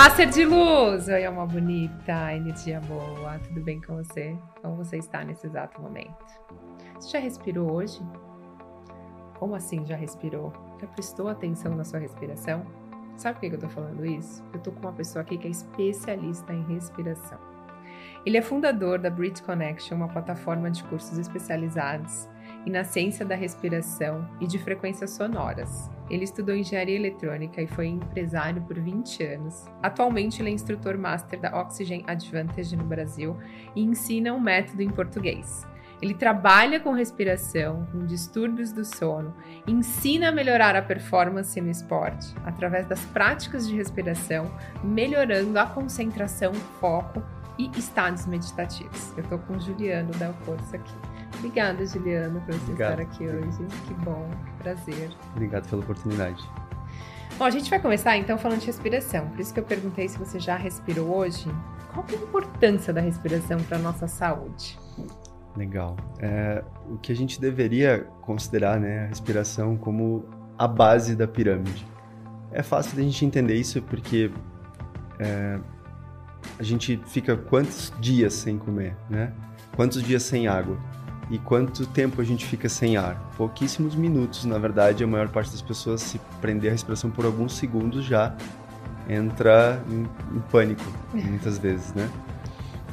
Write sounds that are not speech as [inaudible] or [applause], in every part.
Olá, ser de luz! Oi, uma bonita, energia boa. Tudo bem com você? Como você está nesse exato momento? Você já respirou hoje? Como assim já respirou? Já prestou atenção na sua respiração? Sabe por que eu tô falando isso? Eu tô com uma pessoa aqui que é especialista em respiração. Ele é fundador da Brit Connection, uma plataforma de cursos especializados e na ciência da respiração e de frequências sonoras. Ele estudou engenharia eletrônica e foi empresário por 20 anos. Atualmente, ele é instrutor master da Oxygen Advantage no Brasil e ensina um método em português. Ele trabalha com respiração, com distúrbios do sono, ensina a melhorar a performance no esporte através das práticas de respiração, melhorando a concentração, foco e estados meditativos. Eu estou com o Juliano da Força aqui. Obrigada, Juliano, por você Obrigado. estar aqui hoje. Que bom, que prazer. Obrigado pela oportunidade. Bom, a gente vai começar então falando de respiração. Por isso que eu perguntei se você já respirou hoje. Qual é a importância da respiração para a nossa saúde? Legal. É, o que a gente deveria considerar né, a respiração como a base da pirâmide. É fácil de a gente entender isso porque é, a gente fica quantos dias sem comer, né? Quantos dias sem água? E quanto tempo a gente fica sem ar? Pouquíssimos minutos, na verdade, a maior parte das pessoas se prender a respiração por alguns segundos já entra em, em pânico, muitas vezes, né?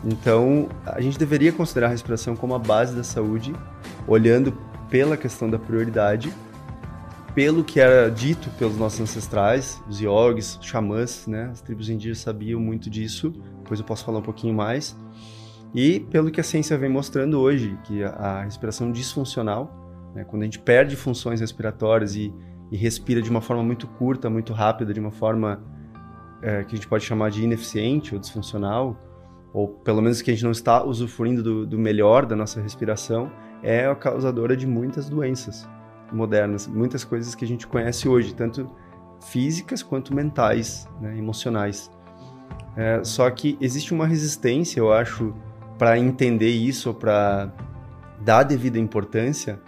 Então, a gente deveria considerar a respiração como a base da saúde, olhando pela questão da prioridade, pelo que era dito pelos nossos ancestrais, os yogis, xamãs, né? As tribos indígenas sabiam muito disso, depois eu posso falar um pouquinho mais. E pelo que a ciência vem mostrando hoje, que a, respiração disfuncional, né, quando a gente perde funções respiratórias e, e, respira de uma forma muito curta, muito rápida, de uma forma é, que a gente pode chamar de ineficiente ou disfuncional, ou pelo menos que a gente não está usufruindo do, do melhor da nossa respiração, é a causadora de muitas doenças modernas, muitas coisas que a gente conhece hoje, tanto físicas quanto mentais, né, emocionais. É, só que existe uma resistência, eu acho, para entender isso, para dar a devida importância,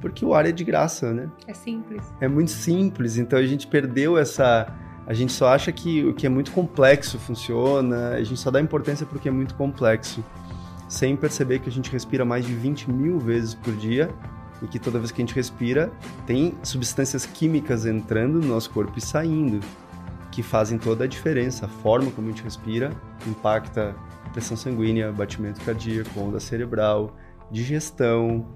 porque o ar é de graça, né? É simples. É muito simples, então a gente perdeu essa. A gente só acha que o que é muito complexo funciona, a gente só dá importância porque é muito complexo, sem perceber que a gente respira mais de 20 mil vezes por dia e que toda vez que a gente respira, tem substâncias químicas entrando no nosso corpo e saindo, que fazem toda a diferença. A forma como a gente respira impacta pressão sanguínea, batimento cardíaco, onda cerebral, digestão,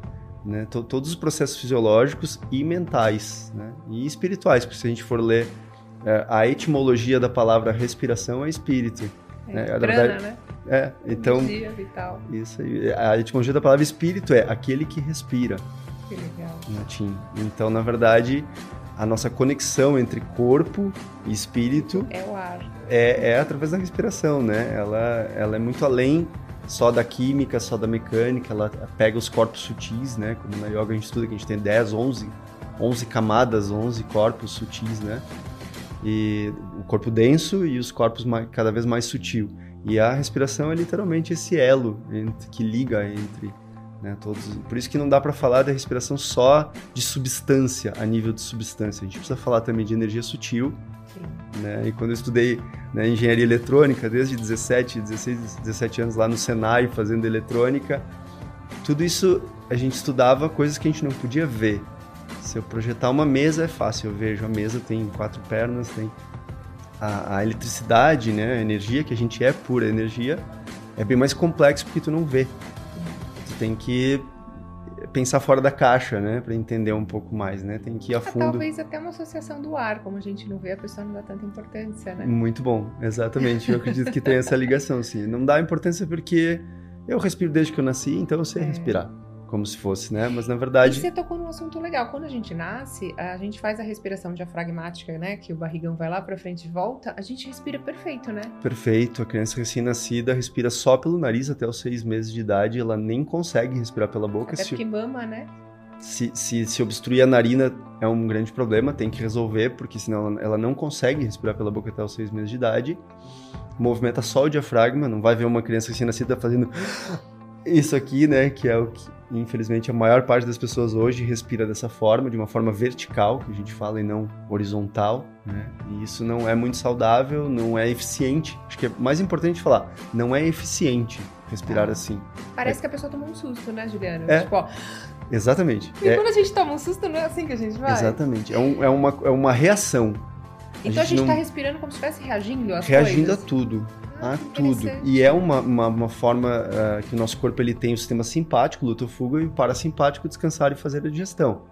né? todos os processos fisiológicos e mentais né? e espirituais, porque se a gente for ler é, a etimologia da palavra respiração é espírito. É, né? prana, né? É, então. Energia vital. Isso aí. A etimologia da palavra espírito é aquele que respira. Que legal. Latim. Então, na verdade, a nossa conexão entre corpo e espírito é o ar. É, é através da respiração, né? Ela, ela é muito além só da química, só da mecânica, ela pega os corpos sutis, né? Como na yoga a gente estuda que a gente tem 10, 11, 11 camadas, 11 corpos sutis, né? E o corpo denso e os corpos cada vez mais sutil. E a respiração é literalmente esse elo que liga entre né, todos, por isso que não dá para falar da respiração só de substância, a nível de substância. A gente precisa falar também de energia sutil. Né? E quando eu estudei né, engenharia eletrônica, desde 17, 16, 17 anos lá no Senai, fazendo eletrônica, tudo isso a gente estudava coisas que a gente não podia ver. Se eu projetar uma mesa é fácil, eu vejo a mesa tem quatro pernas, tem a, a eletricidade, né, a energia que a gente é pura energia, é bem mais complexo porque tu não vê tem que pensar fora da caixa, né, para entender um pouco mais, né? Tem que ir a é, fundo. talvez até uma associação do ar, como a gente não vê, a pessoa não dá tanta importância, né? Muito bom, exatamente. Eu acredito que tem essa ligação, sim. Não dá importância porque eu respiro desde que eu nasci, então eu sei é. respirar como se fosse, né? Mas na verdade. E você tocou num assunto legal. Quando a gente nasce, a gente faz a respiração diafragmática, né? Que o barrigão vai lá para frente e volta. A gente respira perfeito, né? Perfeito. A criança recém-nascida respira só pelo nariz até os seis meses de idade. Ela nem consegue respirar pela boca. Até se... porque mama, né? Se, se, se obstruir a narina é um grande problema, tem que resolver, porque senão ela não consegue respirar pela boca até os seis meses de idade. Movimenta só o diafragma, não vai ver uma criança recém-nascida fazendo isso aqui, né, que é o que, infelizmente, a maior parte das pessoas hoje respira dessa forma, de uma forma vertical, que a gente fala, e não horizontal, né? E isso não é muito saudável, não é eficiente. Acho que é mais importante falar, não é eficiente respirar ah. assim. Parece é. que a pessoa tomou um susto, né, Juliana? É. Tipo, ó, Exatamente. E é... quando a gente toma um susto, não é assim que a gente vai? Exatamente. É, um, é, uma, é uma reação. Então a gente, está não... respirando como se estivesse reagindo às Reagindo coisas. a tudo. Ah, a tudo. E é uma, uma, uma forma uh, que o nosso corpo ele tem o sistema simpático, luta-fuga, e o parasimpático, descansar e fazer a digestão.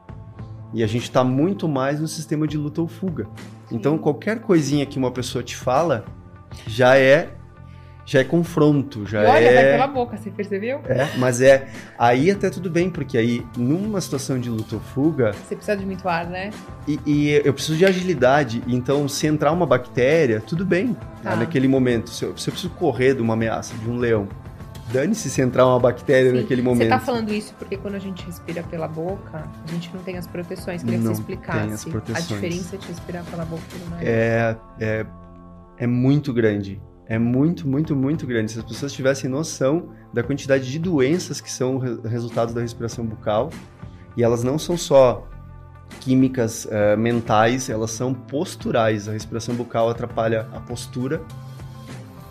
E a gente está muito mais no sistema de luta ou fuga. Então, qualquer coisinha que uma pessoa te fala já é já é confronto, já e olha, é. vai pela boca, você percebeu? É, mas é. Aí até tudo bem, porque aí, numa situação de luta ou fuga. Você precisa de muito ar, né? E, e eu preciso de agilidade. Então, se entrar uma bactéria, tudo bem. Né, tá. Né, naquele momento. Se eu, se eu preciso correr de uma ameaça, de um leão, dane-se se entrar uma bactéria Sim. naquele momento. Você tá falando isso porque quando a gente respira pela boca, a gente não tem as proteções. Queria não que você explicasse a diferença de respirar pela boca e pelo nariz. É, é, é muito grande é muito, muito, muito grande. Se as pessoas tivessem noção da quantidade de doenças que são resultados da respiração bucal, e elas não são só químicas uh, mentais, elas são posturais. A respiração bucal atrapalha a postura,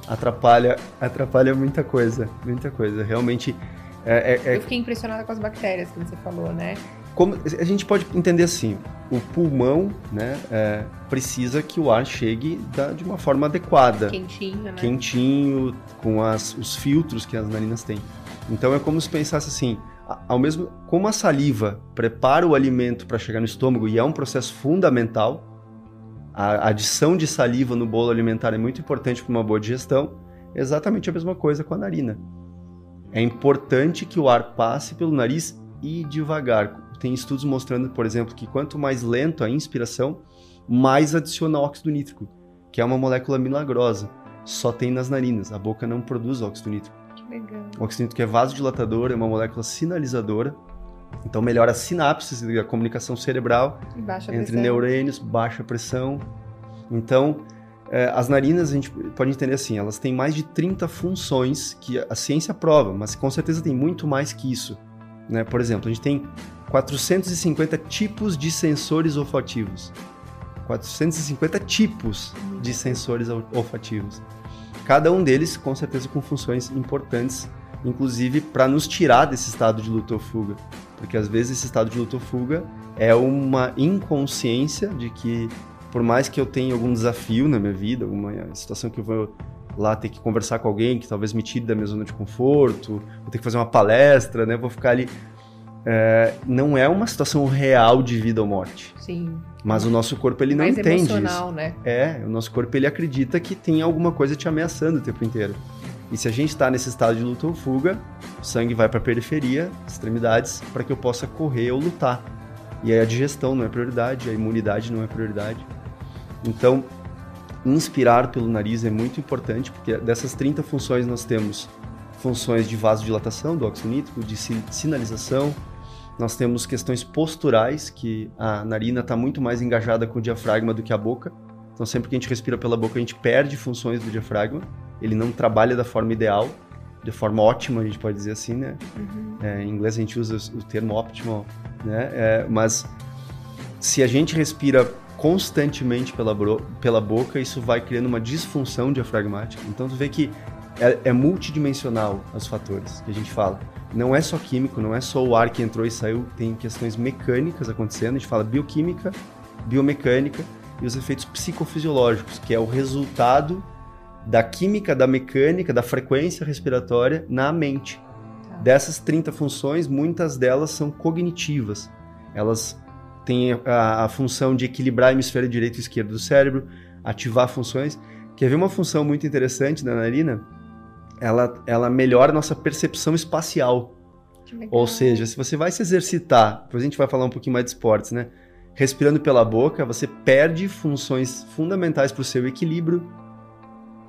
atrapalha, atrapalha muita coisa, muita coisa. Realmente. É, é, é... Eu fiquei impressionada com as bactérias que você falou, né? Como, a gente pode entender assim, o pulmão né, é, precisa que o ar chegue da, de uma forma adequada. Quentinho, né? Quentinho, com as, os filtros que as narinas têm. Então é como se pensasse assim, ao mesmo como a saliva prepara o alimento para chegar no estômago e é um processo fundamental, a adição de saliva no bolo alimentar é muito importante para uma boa digestão, é exatamente a mesma coisa com a narina. É importante que o ar passe pelo nariz e devagar, tem estudos mostrando, por exemplo, que quanto mais lento a inspiração, mais adiciona óxido nítrico, que é uma molécula milagrosa. Só tem nas narinas, a boca não produz óxido nítrico. Que legal. O óxido nítrico é vasodilatador, é uma molécula sinalizadora, então melhora as sinapses a comunicação cerebral entre neurônios, baixa pressão. Então, é, as narinas a gente pode entender assim, elas têm mais de 30 funções que a ciência prova, mas com certeza tem muito mais que isso. Né? Por exemplo, a gente tem 450 tipos de sensores olfativos. 450 tipos de sensores olfativos. Cada um deles, com certeza, com funções importantes, inclusive para nos tirar desse estado de luta ou fuga. Porque às vezes esse estado de luta ou fuga é uma inconsciência de que, por mais que eu tenha algum desafio na minha vida, alguma situação que eu vou lá ter que conversar com alguém que talvez me tire da minha zona de conforto, vou ter que fazer uma palestra, né? Vou ficar ali é, não é uma situação real de vida ou morte. Sim. Mas o nosso corpo ele não Mais entende isso. né? É, o nosso corpo ele acredita que tem alguma coisa te ameaçando o tempo inteiro. E se a gente está nesse estado de luta ou fuga, o sangue vai para a periferia, extremidades, para que eu possa correr ou lutar. E aí a digestão não é prioridade, a imunidade não é prioridade. Então, inspirar pelo nariz é muito importante, porque dessas 30 funções nós temos funções de vasodilatação do óxido nítrico, de sinalização. Nós temos questões posturais, que a narina está muito mais engajada com o diafragma do que a boca. Então, sempre que a gente respira pela boca, a gente perde funções do diafragma. Ele não trabalha da forma ideal, de forma ótima, a gente pode dizer assim, né? Uhum. É, em inglês a gente usa o termo optimal, né? É, mas se a gente respira constantemente pela, pela boca, isso vai criando uma disfunção diafragmática. Então, tu vê que é, é multidimensional os fatores que a gente fala. Não é só químico, não é só o ar que entrou e saiu, tem questões mecânicas acontecendo. A gente fala bioquímica, biomecânica e os efeitos psicofisiológicos, que é o resultado da química, da mecânica, da frequência respiratória na mente. Tá. Dessas 30 funções, muitas delas são cognitivas. Elas têm a, a função de equilibrar o hemisfério direito e esquerdo do cérebro, ativar funções. Quer ver uma função muito interessante da narina? Ela, ela melhora a nossa percepção espacial. Ou seja, se você vai se exercitar, depois a gente vai falar um pouquinho mais de esportes, né? Respirando pela boca, você perde funções fundamentais para o seu equilíbrio,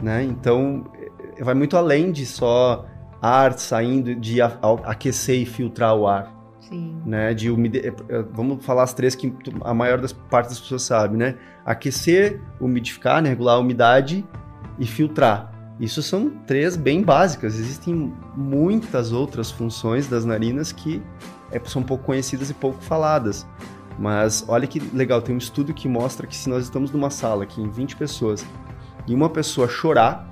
né? Então, é, vai muito além de só ar saindo, de aquecer e filtrar o ar. Sim. Né? De umide... É, é, vamos falar as três que a maior das partes das pessoas sabe, né? Aquecer, umidificar, né? regular a umidade e filtrar. Isso são três bem básicas. Existem muitas outras funções das narinas que é, são pouco conhecidas e pouco faladas. Mas olha que legal, tem um estudo que mostra que se nós estamos numa sala aqui em 20 pessoas e uma pessoa chorar,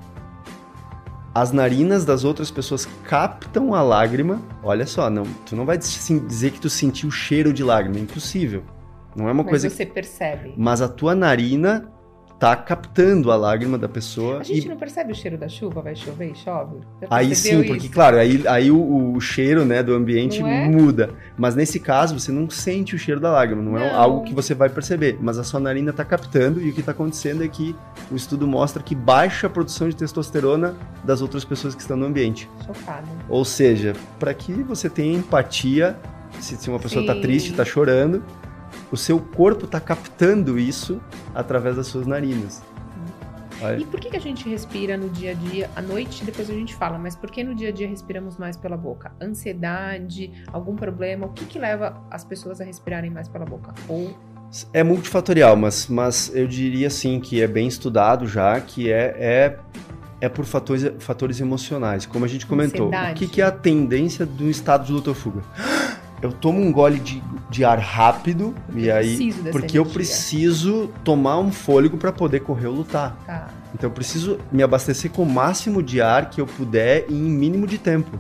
as narinas das outras pessoas captam a lágrima. Olha só, não, tu não vai dizer que tu sentiu o cheiro de lágrima, é impossível. Não é uma Mas coisa você que... percebe. Mas a tua narina tá captando a lágrima da pessoa. A gente e... não percebe o cheiro da chuva, vai chover e chove? Aí sim, porque isso? claro, aí, aí o, o cheiro né, do ambiente é? muda. Mas nesse caso, você não sente o cheiro da lágrima, não, é Não. algo que você vai perceber. Mas a sua narina tá captando e o que tá acontecendo é que o estudo mostra que baixa a produção de testosterona das outras pessoas que estão no ambiente. Chocada. Ou seja, para que você tenha empatia, se, se uma pessoa tá Sim. triste, tá chorando, o seu corpo tá captando isso através das suas narinas. Olha. E por que, que a gente respira no dia a dia? À noite, depois a gente fala, mas por que no dia a dia respiramos mais pela boca? Ansiedade, algum problema? O que, que leva as pessoas a respirarem mais pela boca? Ou É multifatorial, mas, mas eu diria sim que é bem estudado já, que é, é, é por fatores, fatores emocionais. Como a gente comentou, o Ansiedade. que, que é a tendência do estado de luta ou fuga? Eu tomo um gole de, de ar rápido Porque e eu aí porque eu energia. preciso tomar um fôlego para poder correr ou lutar. tá, Então eu preciso me abastecer com o máximo de ar que eu puder em mínimo de tempo.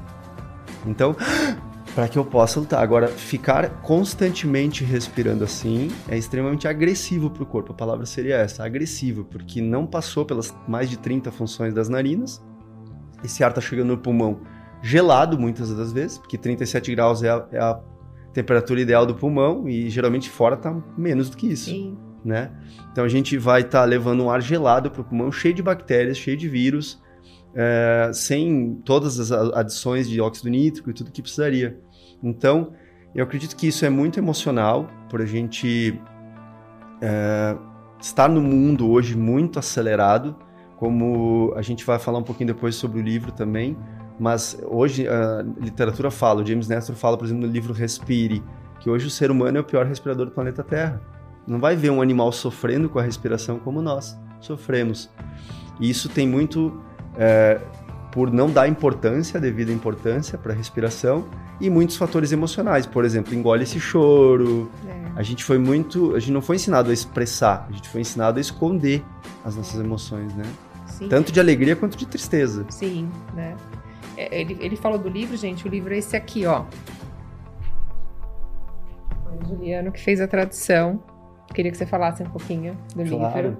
Então, [gasps] para que eu possa lutar. Agora, ficar constantemente respirando assim é extremamente agressivo para o corpo. A palavra seria essa, agressivo, porque não passou pelas mais de 30 funções das narinas. Esse ar está chegando no pulmão gelado muitas das vezes, porque 37 graus é a, é a temperatura ideal do pulmão e geralmente fora está menos do que isso sim. né? Então a gente vai estar levando um ar gelado para o pulmão, cheio de bactérias, cheio de vírus, é, sem todas as adições de óxido nítrico e tudo que precisaria. Então, eu acredito que isso é muito emocional, por a gente é, estar no mundo hoje muito acelerado, como a gente vai falar um pouquinho depois sobre o livro também, mas hoje a literatura fala, o James Nestor fala, por exemplo, no livro Respire, que hoje o ser humano é o pior respirador do planeta Terra. Não vai ver um animal sofrendo com a respiração como nós sofremos. E isso tem muito é, por não dar importância, a devida importância para a respiração, e muitos fatores emocionais. Por exemplo, engole esse choro. É. A gente foi muito. A gente não foi ensinado a expressar, a gente foi ensinado a esconder as nossas emoções, né? Sim. Tanto de alegria quanto de tristeza. Sim, né? É, Ele, ele falou do livro, gente. O livro é esse aqui, ó. Foi o Juliano que fez a tradução. Queria que você falasse um pouquinho do livro.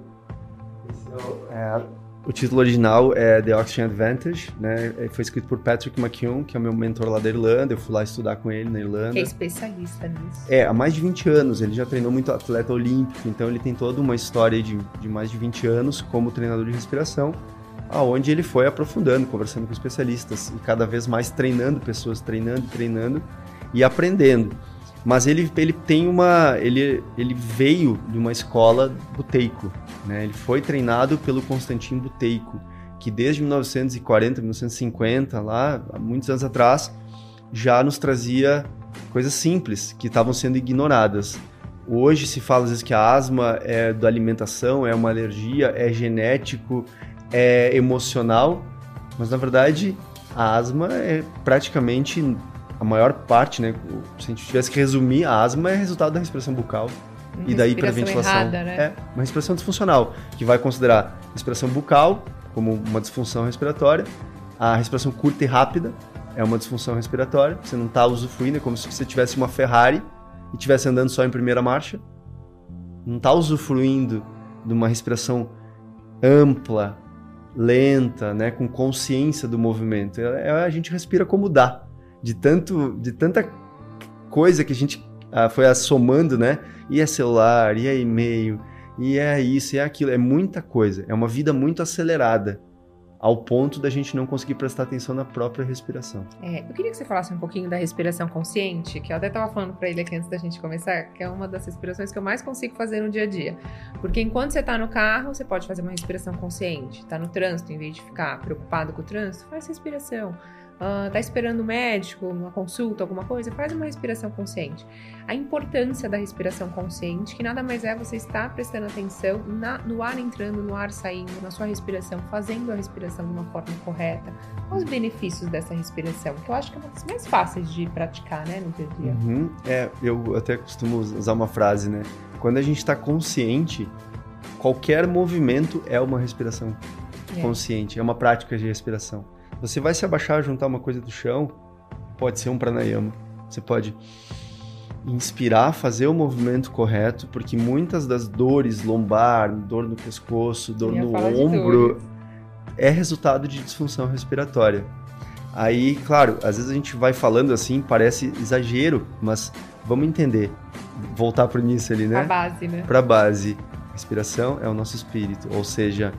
É, o título original é The Oxygen Advantage, né? Ele Foi escrito por Patrick McKeown, que é o meu mentor lá da Irlanda. Eu fui lá estudar com ele na Irlanda. Que é especialista nisso. É, há mais de 20 anos. Ele já treinou muito atleta olímpico, então ele tem toda uma história de, de mais de 20 anos como treinador de respiração, aonde ele foi aprofundando, conversando com especialistas e cada vez mais treinando pessoas, treinando, treinando e aprendendo. Mas ele, ele tem uma. Ele, ele veio de uma escola buteico. Né? Ele foi treinado pelo Constantin Buteico, que desde 1940, 1950, lá, há muitos anos atrás, já nos trazia coisas simples que estavam sendo ignoradas. Hoje se fala às vezes que a asma é da alimentação, é uma alergia, é genético, é emocional, mas na verdade a asma é praticamente a maior parte, né? Se a gente tivesse que resumir, a asma é resultado da respiração bucal e daí para Respiração ventilação. Errada, né? É uma respiração disfuncional, que vai considerar respiração bucal como uma disfunção respiratória, a respiração curta e rápida é uma disfunção respiratória, você não está usufruindo, é como se você tivesse uma Ferrari e estivesse andando só em primeira marcha, não está usufruindo de uma respiração ampla, lenta, né, com consciência do movimento. É- é- a gente respira como dá, de tanto, de tanta coisa que a gente ah, foi assomando, né? E é celular, e é e-mail, e é isso, e é aquilo, é muita coisa. É uma vida muito acelerada, ao ponto da gente não conseguir prestar atenção na própria respiração. É, eu queria que você falasse um pouquinho da respiração consciente, que eu até estava falando para ele aqui antes da gente começar, que é uma das respirações que eu mais consigo fazer no dia a dia. Porque enquanto você está no carro, você pode fazer uma respiração consciente. Está no trânsito, em vez de ficar preocupado com o trânsito, faz respiração. Uh, tá esperando o médico, uma consulta, alguma coisa, faz uma respiração consciente. A importância da respiração consciente, que nada mais é você estar prestando atenção na, no ar entrando, no ar saindo, na sua respiração, fazendo a respiração de uma forma correta. Os benefícios dessa respiração? Que eu acho que é uma das mais fáceis de praticar, né, no dia a dia. Uhum. É, eu até costumo usar uma frase, né? Quando a gente está consciente, qualquer movimento é uma respiração é. consciente, é uma prática de respiração. Você vai se abaixar, juntar uma coisa do chão, pode ser um pranayama. Você pode inspirar, fazer o movimento correto, porque muitas das dores lombar, dor no pescoço, dor no ombro, é resultado de disfunção respiratória. Aí, claro, às vezes a gente vai falando assim, parece exagero, mas vamos entender. Voltar para o início ali, né? Para base, né? Para base. Respiração é o nosso espírito, ou seja,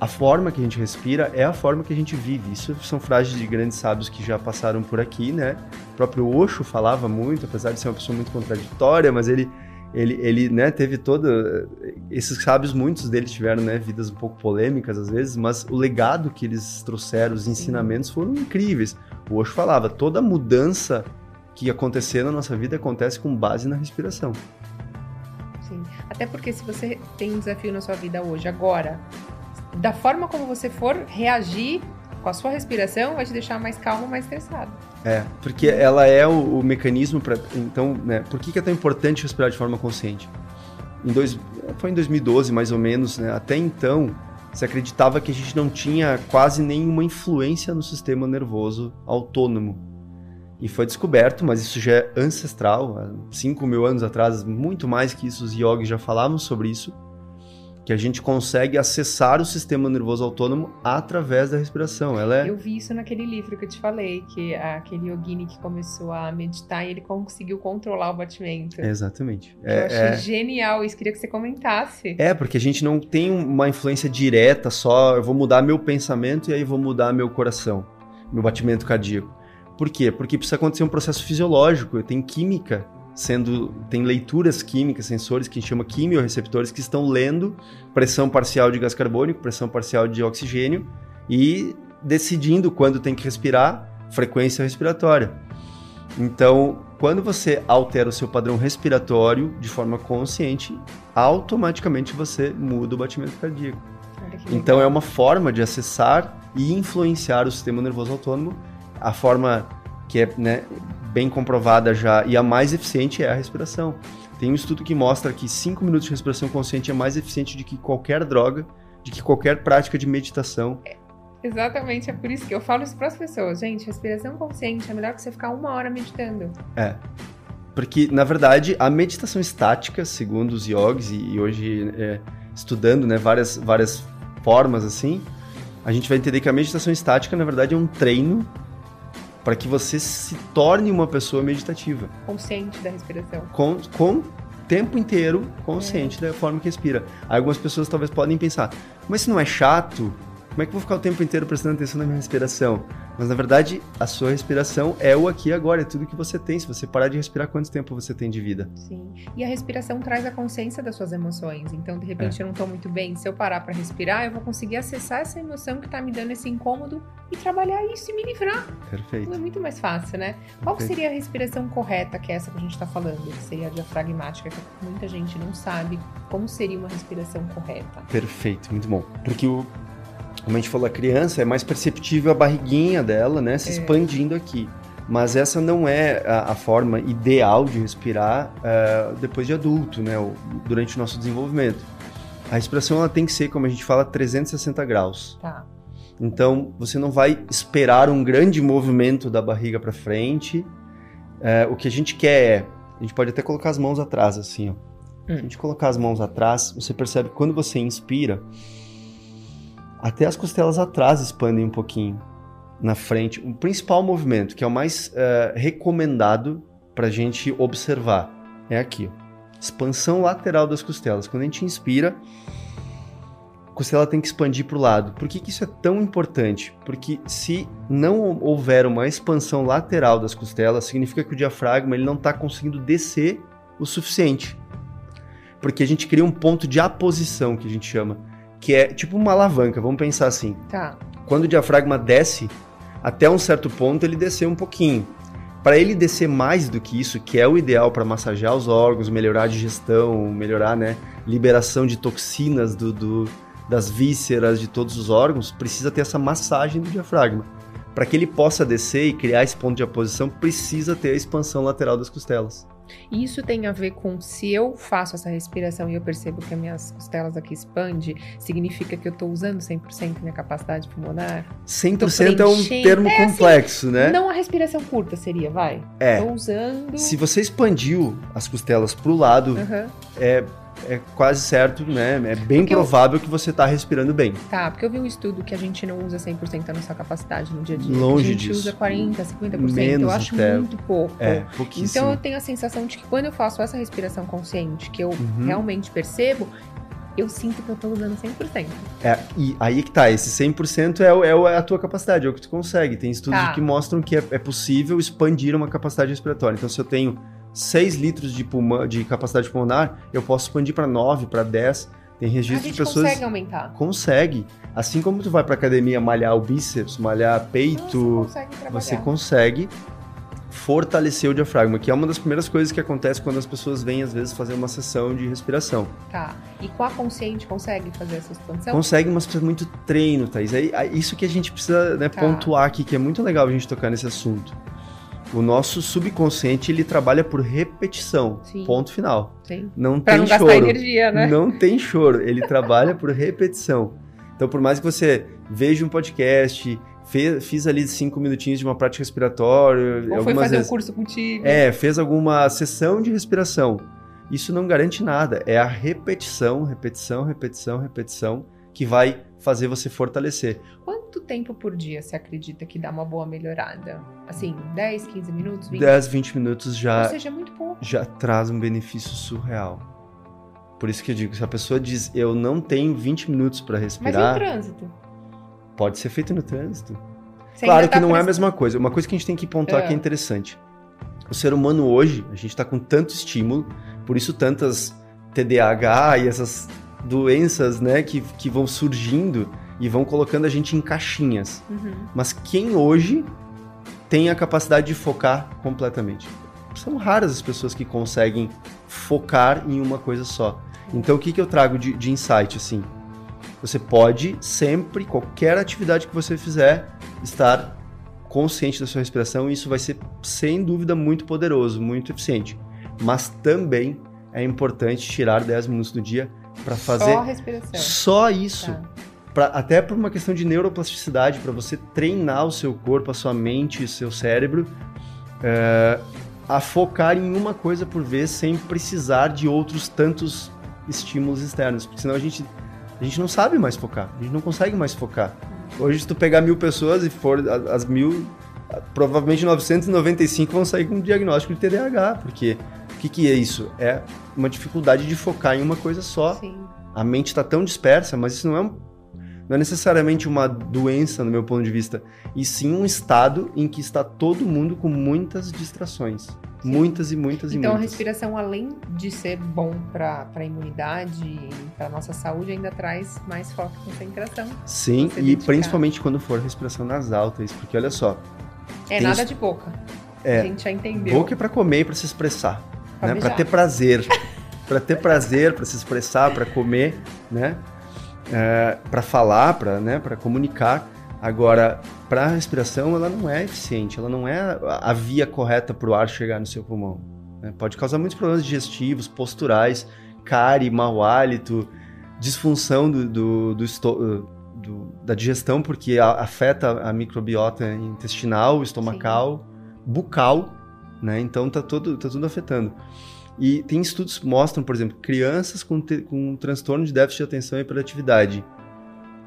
a forma que a gente respira é a forma que a gente vive. Isso são frases de grandes sábios que já passaram por aqui, né? O próprio Osho falava muito, apesar de ser uma pessoa muito contraditória, mas ele ele, ele né, teve toda esses sábios muitos deles tiveram né, vidas um pouco polêmicas às vezes mas o legado que eles trouxeram os ensinamentos foram incríveis o Osho falava toda mudança que acontecer na nossa vida acontece com base na respiração sim até porque se você tem um desafio na sua vida hoje agora da forma como você for reagir com a sua respiração, vai te deixar mais calmo, mais estressado. É, porque ela é o, o mecanismo para. Então, né? Por que, que é tão importante respirar de forma consciente? Em dois, foi em 2012, mais ou menos, né? Até então, se acreditava que a gente não tinha quase nenhuma influência no sistema nervoso autônomo. E foi descoberto, mas isso já é ancestral, há 5 mil anos atrás, muito mais que isso, os yogis já falavam sobre isso que a gente consegue acessar o sistema nervoso autônomo através da respiração. Ela é... Eu vi isso naquele livro que eu te falei, que aquele yogini que começou a meditar e ele conseguiu controlar o batimento. Exatamente. eu é, achei é... genial isso, queria que você comentasse. É, porque a gente não tem uma influência direta só, eu vou mudar meu pensamento e aí vou mudar meu coração, meu batimento cardíaco. Por quê? Porque precisa acontecer um processo fisiológico, tem química sendo tem leituras químicas, sensores que a gente chama quimiorreceptores que estão lendo pressão parcial de gás carbônico, pressão parcial de oxigênio e decidindo quando tem que respirar, frequência respiratória. Então, quando você altera o seu padrão respiratório de forma consciente, automaticamente você muda o batimento cardíaco. Então é uma forma de acessar e influenciar o sistema nervoso autônomo, a forma que é né, bem comprovada já e a mais eficiente é a respiração. Tem um estudo que mostra que 5 minutos de respiração consciente é mais eficiente do que qualquer droga, de que qualquer prática de meditação. É, exatamente, é por isso que eu falo isso para as pessoas. Gente, respiração consciente é melhor que você ficar uma hora meditando. É. Porque, na verdade, a meditação estática, segundo os yogis, e, e hoje é, estudando né, várias, várias formas assim, a gente vai entender que a meditação estática, na verdade, é um treino para que você se torne uma pessoa meditativa. Consciente da respiração. Com, com tempo inteiro consciente é. da forma que respira. Aí algumas pessoas talvez podem pensar, mas se não é chato, como é que eu vou ficar o tempo inteiro prestando atenção na minha respiração? Mas na verdade, a sua respiração é o aqui e agora, é tudo que você tem. Se você parar de respirar, quanto tempo você tem de vida? Sim. E a respiração traz a consciência das suas emoções. Então, de repente, é. eu não estou muito bem. Se eu parar para respirar, eu vou conseguir acessar essa emoção que está me dando esse incômodo e trabalhar isso e me livrar. Perfeito. É muito mais fácil, né? Perfeito. Qual seria a respiração correta, que é essa que a gente está falando? Que seria a diafragmática, que muita gente não sabe como seria uma respiração correta. Perfeito, muito bom. Porque o como a gente falou, a criança é mais perceptível a barriguinha dela, né, se é. expandindo aqui. Mas essa não é a, a forma ideal de respirar uh, depois de adulto, né, durante o nosso desenvolvimento. A respiração ela tem que ser, como a gente fala, 360 graus. Tá. Então, você não vai esperar um grande movimento da barriga para frente. Uh, o que a gente quer é, a gente pode até colocar as mãos atrás, assim, ó. Hum. A gente colocar as mãos atrás, você percebe que quando você inspira, até as costelas atrás expandem um pouquinho na frente. O principal movimento, que é o mais uh, recomendado para a gente observar, é aqui. Expansão lateral das costelas. Quando a gente inspira, a costela tem que expandir para o lado. Por que, que isso é tão importante? Porque se não houver uma expansão lateral das costelas, significa que o diafragma ele não está conseguindo descer o suficiente. Porque a gente cria um ponto de aposição, que a gente chama que é tipo uma alavanca, vamos pensar assim. Tá. Quando o diafragma desce, até um certo ponto ele descer um pouquinho. Para ele descer mais do que isso, que é o ideal para massagear os órgãos, melhorar a digestão, melhorar né, liberação de toxinas do, do, das vísceras, de todos os órgãos, precisa ter essa massagem do diafragma. Para que ele possa descer e criar esse ponto de aposição, precisa ter a expansão lateral das costelas. E isso tem a ver com se eu faço essa respiração e eu percebo que as minhas costelas aqui expandem, significa que eu estou usando 100% minha capacidade pulmonar? 100% é um termo é, assim, complexo, assim, né? Não a respiração curta seria, vai. É. Estou usando. Se você expandiu as costelas para o lado, uhum. é é quase certo, né? É bem porque provável eu... que você está respirando bem. Tá, porque eu vi um estudo que a gente não usa 100% da nossa capacidade no dia a dia. Longe A gente disso. usa 40%, 50%. Menos eu acho até. muito pouco. É, pouquíssimo. Então eu tenho a sensação de que quando eu faço essa respiração consciente, que eu uhum. realmente percebo, eu sinto que eu tô usando 100%. É, e aí que tá, esse 100% é, é, é a tua capacidade, é o que tu consegue. Tem estudos tá. que mostram que é, é possível expandir uma capacidade respiratória. Então, se eu tenho 6 litros de, pulmão, de capacidade pulmonar, eu posso expandir para 9, para 10. Tem registro de pessoas. consegue aumentar. Consegue. Assim como tu vai para academia malhar o bíceps, malhar peito, você consegue, você consegue fortalecer o diafragma, que é uma das primeiras coisas que acontece quando as pessoas vêm às vezes fazer uma sessão de respiração. Tá. E com a consciente consegue fazer essa expansão? Consegue, mas precisa muito treino, Thaís. É isso que a gente precisa né, tá. pontuar aqui, que é muito legal a gente tocar nesse assunto. O nosso subconsciente ele trabalha por repetição. Sim. Ponto final. Sim. Não pra tem não choro. gastar energia, né? Não [laughs] tem choro. Ele trabalha por repetição. Então, por mais que você veja um podcast, fez, fiz ali cinco minutinhos de uma prática respiratória. Ou foi fazer vezes, um curso contigo. É, fez alguma sessão de respiração. Isso não garante nada. É a repetição, repetição, repetição, repetição que vai fazer você fortalecer. Quanto tempo por dia você acredita que dá uma boa melhorada? Assim, 10, 15 minutos, 20? 10, 20 minutos já. Ou seja, é muito pouco. Já traz um benefício surreal. Por isso que eu digo, se a pessoa diz, eu não tenho 20 minutos para respirar. Mas e o trânsito? Pode ser feito no trânsito. Você claro que tá não é a mesma coisa. Uma coisa que a gente tem que pontuar é. que é interessante. O ser humano hoje, a gente está com tanto estímulo, por isso tantas TDAH e essas doenças, né, que, que vão surgindo e vão colocando a gente em caixinhas. Uhum. Mas quem hoje tem a capacidade de focar completamente? São raras as pessoas que conseguem focar em uma coisa só. Então, o que, que eu trago de, de insight, assim? Você pode sempre, qualquer atividade que você fizer, estar consciente da sua respiração e isso vai ser, sem dúvida, muito poderoso, muito eficiente. Mas também é importante tirar 10 minutos do dia para fazer só respiração. Só isso. Tá. Pra, até por uma questão de neuroplasticidade, para você treinar o seu corpo, a sua mente, o seu cérebro é, a focar em uma coisa por vez sem precisar de outros tantos estímulos externos, porque senão a gente, a gente não sabe mais focar, a gente não consegue mais focar. Hoje, se tu pegar mil pessoas e for as mil, provavelmente 995 vão sair com um diagnóstico de TDAH, porque o que, que é isso? É uma dificuldade de focar em uma coisa só. Sim. A mente está tão dispersa, mas isso não é, não é necessariamente uma doença, no meu ponto de vista, e sim um estado em que está todo mundo com muitas distrações. Sim. Muitas e muitas então, e muitas. Então, a respiração, além de ser bom para a imunidade e para nossa saúde, ainda traz mais foco e concentração. Sim, e principalmente quando for respiração nasal, isso porque olha só. É nada de boca. É, a gente já entendeu. Boca é para comer e para se expressar né? Para ter prazer, [laughs] para ter prazer, para se expressar, para comer, né? É, para falar, para né? Para comunicar. Agora, para a respiração, ela não é eficiente, ela não é a via correta para o ar chegar no seu pulmão. Né? Pode causar muitos problemas digestivos, posturais, cárie, mau hálito, disfunção do, do, do, do da digestão, porque afeta a microbiota intestinal, estomacal, Sim. bucal né? Então tá tudo, tá tudo afetando. E tem estudos que mostram, por exemplo, crianças com, te, com transtorno de déficit de atenção e hiperatividade.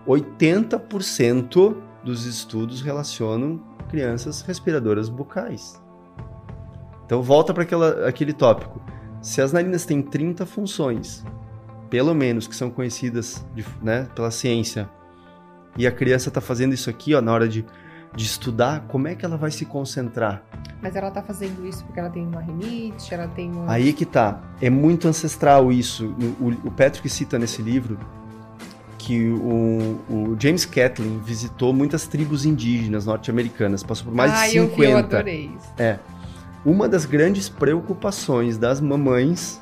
80% dos estudos relacionam crianças respiradoras bucais. Então volta para aquele tópico. Se as narinas têm 30 funções, pelo menos que são conhecidas de, né, pela ciência, e a criança está fazendo isso aqui ó, na hora de de estudar, como é que ela vai se concentrar? Mas ela tá fazendo isso porque ela tem uma rinite, ela tem um... Aí que tá. É muito ancestral isso. O, o Patrick cita nesse livro que o, o James Catlin visitou muitas tribos indígenas norte-americanas, passou por mais ah, de 50. Eu, vi, eu adorei isso. É. Uma das grandes preocupações das mamães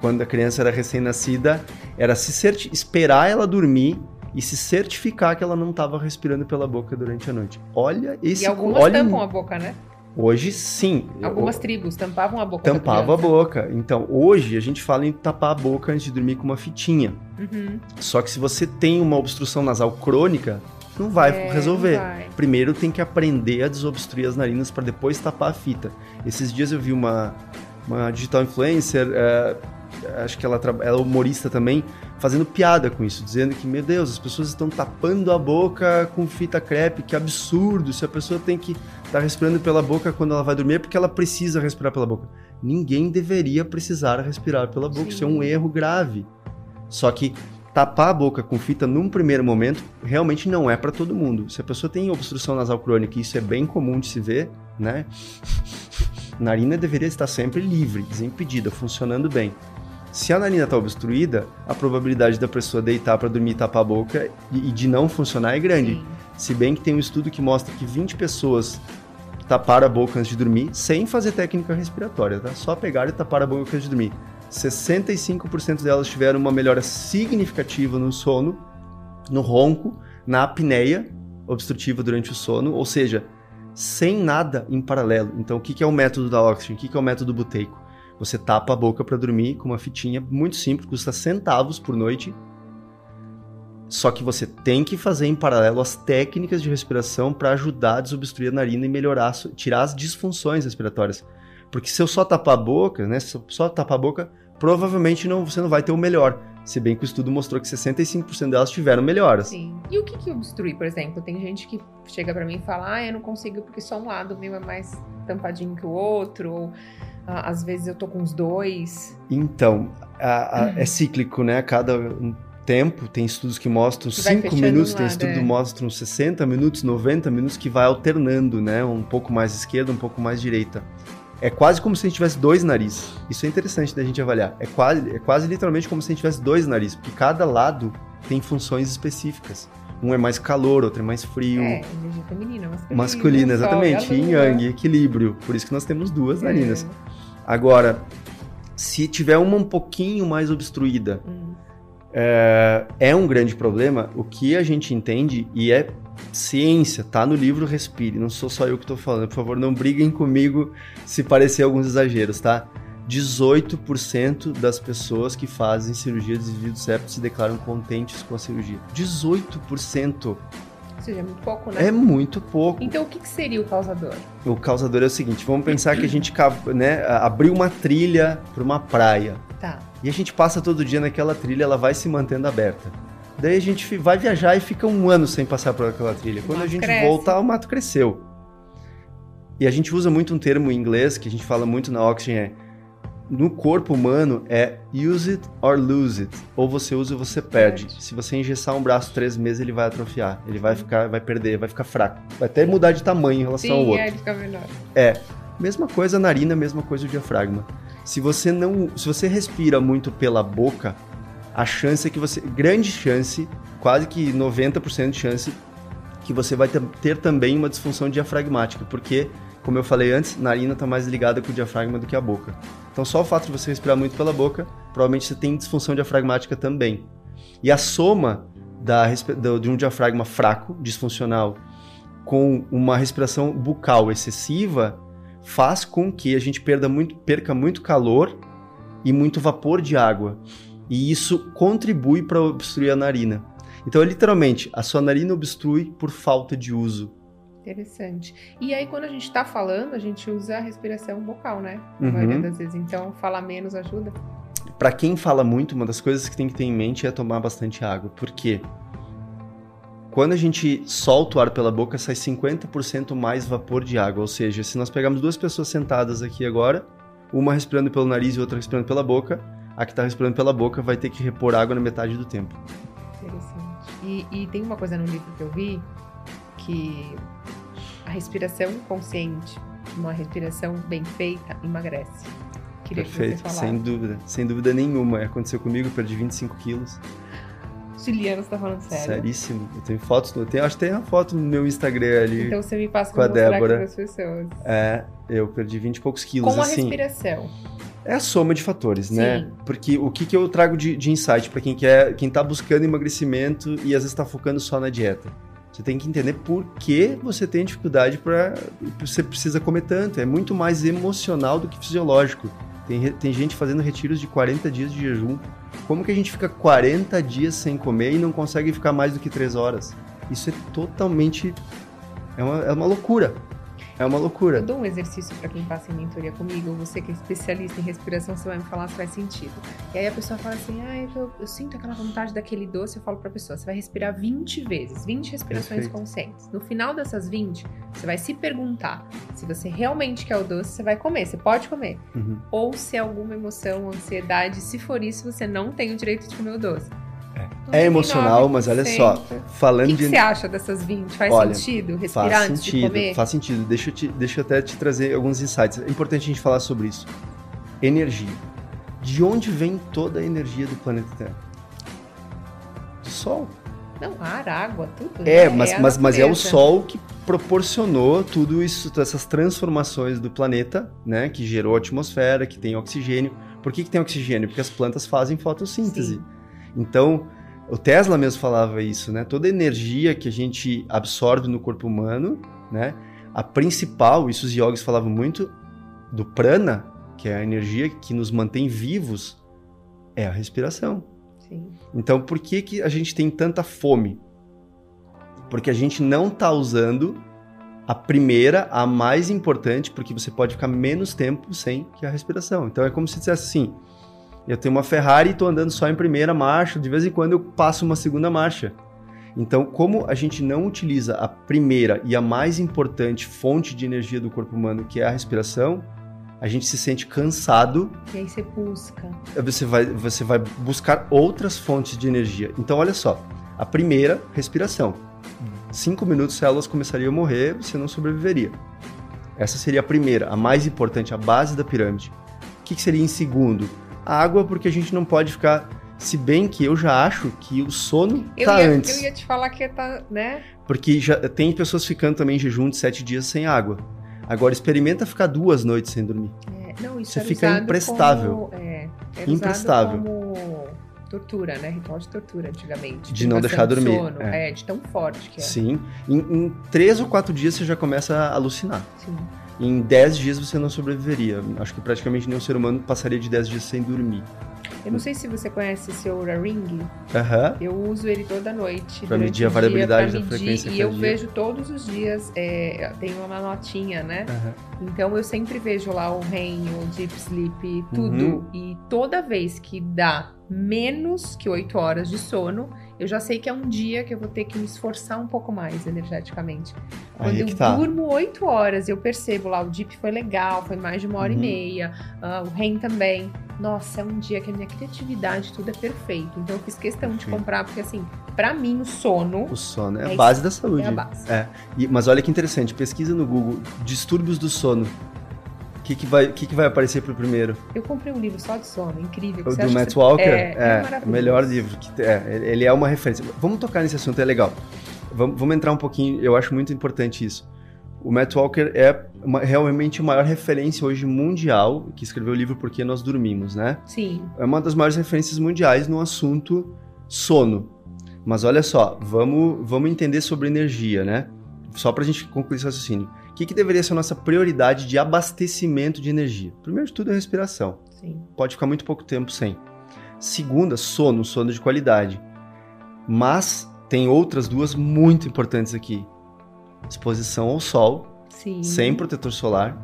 quando a criança era recém-nascida era se esperar ela dormir e se certificar que ela não estava respirando pela boca durante a noite. Olha esse E algumas olha, tampam a boca, né? Hoje sim. Algumas tribos tampavam a boca. Tampava a boca. Então, hoje a gente fala em tapar a boca antes de dormir com uma fitinha. Uhum. Só que se você tem uma obstrução nasal crônica, não vai É, resolver. não vai. Primeiro tem que aprender a desobstruir as narinas para depois tapar a fita. Esses dias eu vi uma, uma digital influencer, é, acho que ela, ela é humorista também, fazendo piada com isso, dizendo que, meu Deus, as pessoas estão tapando a boca com fita crepe, que absurdo, se a pessoa tem que estar respirando pela boca quando ela vai dormir, é porque ela precisa respirar pela boca. Ninguém deveria precisar respirar pela boca, isso é um Sim. erro grave. Só que tapar a boca com fita num primeiro momento realmente não é para todo mundo. Se a pessoa tem obstrução nasal crônica, isso é bem comum de se ver, né? [laughs] Narina deveria estar sempre livre, desimpedida, funcionando bem. Se a narina está obstruída, a probabilidade da pessoa deitar para dormir e tapar a boca e de não funcionar é grande. Sim. Se bem que tem um estudo que mostra que 20 pessoas taparam a boca antes de dormir sem fazer técnica respiratória, tá? Só pegaram e taparam a boca antes de dormir. 65% delas tiveram uma melhora significativa no sono, no ronco, na apneia obstrutiva durante o sono, ou seja, sem nada em paralelo. Então, o que é o método da Oxygen? O que que é o método buteico? Você tapa a boca para dormir com uma fitinha muito simples, custa centavos por noite. Só que você tem que fazer em paralelo as técnicas de respiração para ajudar a desobstruir a narina e melhorar, tirar as disfunções respiratórias. Porque se eu só tapar a boca, né, só tapar a boca, provavelmente não, você não vai ter o melhor. Se bem que o estudo mostrou que 65% delas tiveram melhoras. Sim. E o que que obstrui, por exemplo? Tem gente que chega pra mim e fala, ah, eu não consigo porque só um lado meu é mais tampadinho que o outro, ou ah, às vezes eu tô com os dois. Então, a- a- Uhum. é cíclico, né? A cada tempo tem estudos que mostram Que vai 5 fechando minutos, um tem lado, estudo é. que mostram 60 minutos, 90 minutos, que vai alternando, né? Um pouco mais esquerda, um pouco mais direita. É quase como se a gente tivesse dois narizes. Isso é interessante da gente avaliar. É quase, é quase literalmente como se a gente tivesse dois narizes, porque cada lado tem funções específicas. Um é mais calor, outro é mais frio. É, energia feminina, masculina. Masculina, o sol e exatamente. Yin yang, equilíbrio. Por isso que nós temos duas narinas. É. Agora, se tiver uma um pouquinho mais obstruída, Hum. é, é um grande problema. O que a gente entende, e é ciência, tá no livro Respire, não sou só eu que tô falando, por favor, não briguem comigo se parecer alguns exageros, tá? 18% das pessoas que fazem cirurgia de desvio do septo se declaram contentes com a cirurgia. 18%! Ou seja, é muito pouco, né? É muito pouco. Então, o que, que seria o causador? O causador é o seguinte, vamos pensar que a gente né, abriu uma trilha para uma praia. Tá. E a gente passa todo dia naquela trilha, ela vai se mantendo aberta. Daí a gente vai viajar e fica um ano sem passar por aquela trilha. Quando a gente cresce. volta, o mato cresceu. E a gente usa muito um termo em inglês, que a gente fala muito na Oxygen, é no corpo humano é use it or lose it. Ou você usa ou você perde. Se você engessar um braço três meses, ele vai atrofiar. Ele vai ficar, vai perder, vai ficar fraco. Vai até mudar de tamanho em relação ao Sim, outro. é, ele fica menor. Mesma coisa a narina, mesma coisa o diafragma. Se você não, se você respira muito pela boca, a chance é que você, grande chance, quase que 90% de chance que você vai ter, ter também uma disfunção diafragmática, porque como eu falei antes, narina está mais ligada com o diafragma do que a boca. Então só o fato de você respirar muito pela boca, provavelmente você tem disfunção diafragmática também. E a soma da, de um diafragma fraco, disfuncional, com uma respiração bucal excessiva, faz com que a gente perda muito, perca muito calor e muito vapor de água. E isso contribui para obstruir a narina. Então, literalmente, a sua narina obstrui por falta de uso. Interessante. E aí, quando a gente tá falando, a gente usa a respiração vocal, né? Na Uhum. maioria das vezes. Então, falar menos ajuda. Para quem fala muito, uma das coisas que tem que ter em mente é tomar bastante água. Por quê? Quando a gente solta o ar pela boca, sai 50% mais vapor de água. Ou seja, se nós pegarmos duas pessoas sentadas aqui agora, uma respirando pelo nariz e outra respirando pela boca, a que está respirando pela boca vai ter que repor água na metade do tempo. Interessante. E, e tem uma coisa no livro que eu vi que a respiração consciente, uma respiração bem feita, emagrece. Queria que Perfeito, falasse. sem dúvida. Sem dúvida nenhuma. Aconteceu comigo, eu perdi 25 quilos. Juliano, você tá falando sério? Seríssimo. Eu tenho fotos, eu tenho, acho que tem uma foto no meu Instagram ali. Então você me passa com a Débora. pessoas. É, eu perdi 20 e poucos quilos. Com a assim. respiração. É a soma de fatores, né? Sim. Porque o que, que eu trago de, de insight para quem quer, quem tá buscando emagrecimento e às vezes tá focando só na dieta? Você tem que entender por que você tem dificuldade para você precisa comer tanto. É muito mais emocional do que fisiológico. Tem, tem gente fazendo retiros de 40 dias de jejum. Como que a gente fica 40 dias sem comer e não consegue ficar mais do que 3 horas? Isso é totalmente. É uma, é uma loucura. É uma loucura. Eu dou um exercício para quem passa em mentoria comigo, você que é especialista em respiração, você vai me falar se faz sentido. E aí a pessoa fala assim: ah, eu, eu sinto aquela vontade daquele doce. Eu falo para a pessoa: você vai respirar 20 vezes, 20 respirações Perfeito. conscientes. No final dessas 20, você vai se perguntar se você realmente quer o doce, você vai comer, você pode comer. Uhum. Ou se é alguma emoção, ansiedade, se for isso, você não tem o direito de comer o doce. É emocional, mas olha só, 99%. O falando que, que de. você acha dessas 20? Faz Olha, sentido respirar Faz antes de sentido, comer? faz sentido. Deixa eu, te, deixa eu até te trazer alguns insights. É importante a gente falar sobre isso. Energia. De onde vem toda a energia do planeta Terra? Do Sol. Não, ar, água, tudo. É, né? mas, a mas, mas é o. Sol que proporcionou tudo isso, todas essas transformações do planeta, né? Que gerou a atmosfera, que tem oxigênio. Por que, que tem oxigênio? Porque as plantas fazem fotossíntese. Sim. Então, o Tesla mesmo falava isso, né? Toda energia que a gente absorve no corpo humano, né? A principal, isso os yogis falavam muito, do prana, que é a energia que nos mantém vivos, é a respiração. Sim. Então, por que, que a gente tem tanta fome? Porque a gente não está usando a primeira, a mais importante, porque você pode ficar menos tempo sem, que a respiração. Então, é como se dissesse assim, eu tenho uma Ferrari e estou andando só em primeira marcha, de vez em quando eu passo uma segunda marcha. Então, como a gente não utiliza a primeira e a mais importante fonte de energia do corpo humano, que é a respiração, a gente se sente cansado E aí você busca. você vai, você vai buscar outras fontes de energia. Então, olha só. A primeira, respiração. Cinco minutos, células começariam a morrer, você não sobreviveria. Essa seria a primeira, a mais importante, a base da pirâmide. O que, que seria em segundo? Água, porque a gente não pode ficar... Se bem que eu já acho que o sono Eu, tá ia, antes. eu ia te falar que tá, né? Porque já tem pessoas ficando também em jejum de sete dias sem água. Agora, experimenta ficar duas noites sem dormir. É, não, isso Você fica imprestável. Como, é, era Imprestável. como tortura, né? Ritual de tortura antigamente. De não deixar do dormir, Sono. é. É. de tão forte que é. Sim. Em, em três ou quatro dias você já começa a alucinar. Sim. Em 10 dias você não sobreviveria. Acho que praticamente nenhum ser humano passaria de 10 dias sem dormir. Eu não sei se você conhece esse Oura Ring. Aham. Eu uso ele toda noite. Pra medir a variabilidade dia, da medir, frequência E eu cardíaca. vejo todos os dias, é, tem uma notinha, né? aham. Então eu sempre vejo lá o REM, o Deep Sleep, tudo. Uhum. E toda vez que dá menos que 8 horas de sono, eu já sei que é um dia que eu vou ter que me esforçar um pouco mais energeticamente. Quando é eu tá. durmo 8 horas, eu percebo lá, o Deep foi legal, foi mais de uma hora Uhum. e meia, ah, o REM também. Nossa, é um dia que a minha criatividade, tudo é perfeito. Então eu fiz questão de comprar, porque assim, pra mim o sono O sono é É a base da saúde. é a base. É. E- mas olha que interessante, pesquisa no Google distúrbios do sono. O que, que, vai, que, que vai aparecer pro primeiro? Eu comprei um livro só de sono, incrível. O Você do Matt que Walker? É, é é, maravilhoso. o melhor livro. Que, é, ele é uma referência. Vamos tocar nesse assunto, é legal. Vamos, vamos entrar um pouquinho, eu acho muito importante isso. O Matt Walker é uma- realmente a maior referência hoje mundial, que escreveu o livro Porque Nós Dormimos, né? Sim. é uma das maiores referências mundiais no assunto sono. Mas olha só, vamos, vamos entender sobre energia, né? Só pra gente concluir esse raciocínio. O que, que deveria ser a nossa prioridade de abastecimento de energia? Primeiro de tudo, é a respiração. Sim. Pode ficar muito pouco tempo sem. Segunda, sono, sono de qualidade. Mas tem outras duas muito importantes aqui. Exposição ao sol, Sim. sem protetor solar,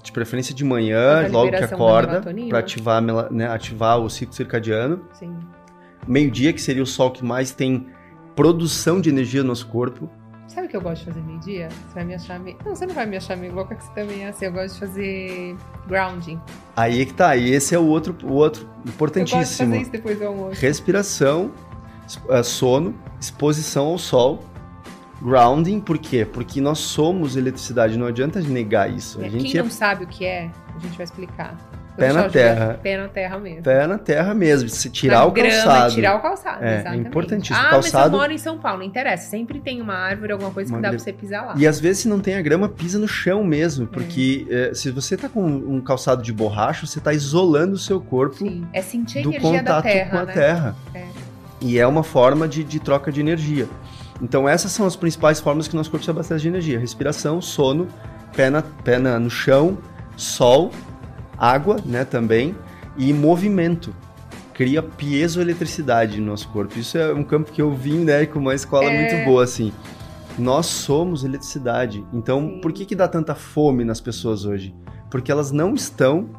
de preferência de manhã, logo que acorda, para ativar, a mela- né, ativar o ciclo circadiano. Sim. Meio-dia, que seria o sol que mais tem produção de energia no nosso corpo. Sabe o que eu gosto de fazer meio-dia? Você vai me achar meio. Não, você não vai me achar meio louca, que você também é assim. Eu gosto de fazer grounding. Aí que tá, e esse é o outro, o outro Eu gosto de importantíssimo. fazer isso depois do almoço. Respiração, es- eh, sono, exposição ao sol, grounding, por quê? Porque nós somos eletricidade, não adianta negar isso. A É, gente Quem é não sabe o que é, a gente vai explicar. Pé na terra. Pé na terra mesmo. Pé na terra mesmo. Se tirar na o grama, calçado. Tirar o calçado, É, é exatamente. importantíssimo. Ah, Calçado- mas eu moro em São Paulo, não interessa. Sempre tem uma árvore, alguma coisa que dá pra gra- você pisar lá. E às vezes, se não tem a grama, pisa no chão mesmo. Porque eh, se você tá com um calçado de borracha, você tá isolando o seu corpo Sim. É sentir a do energia da terra, com a né? terra. É. E é uma forma de, de troca de energia. Então, essas são as principais formas que nosso corpo se abastece de energia: respiração, sono, pé, na, pé na- no chão, sol, água, né, também, e movimento. Cria piezoeletricidade no nosso corpo. Isso é um campo que eu vim, né, com uma escola É. muito boa, assim. Nós somos eletricidade. Então, Sim. por que, que dá tanta fome nas pessoas hoje? Porque elas não estão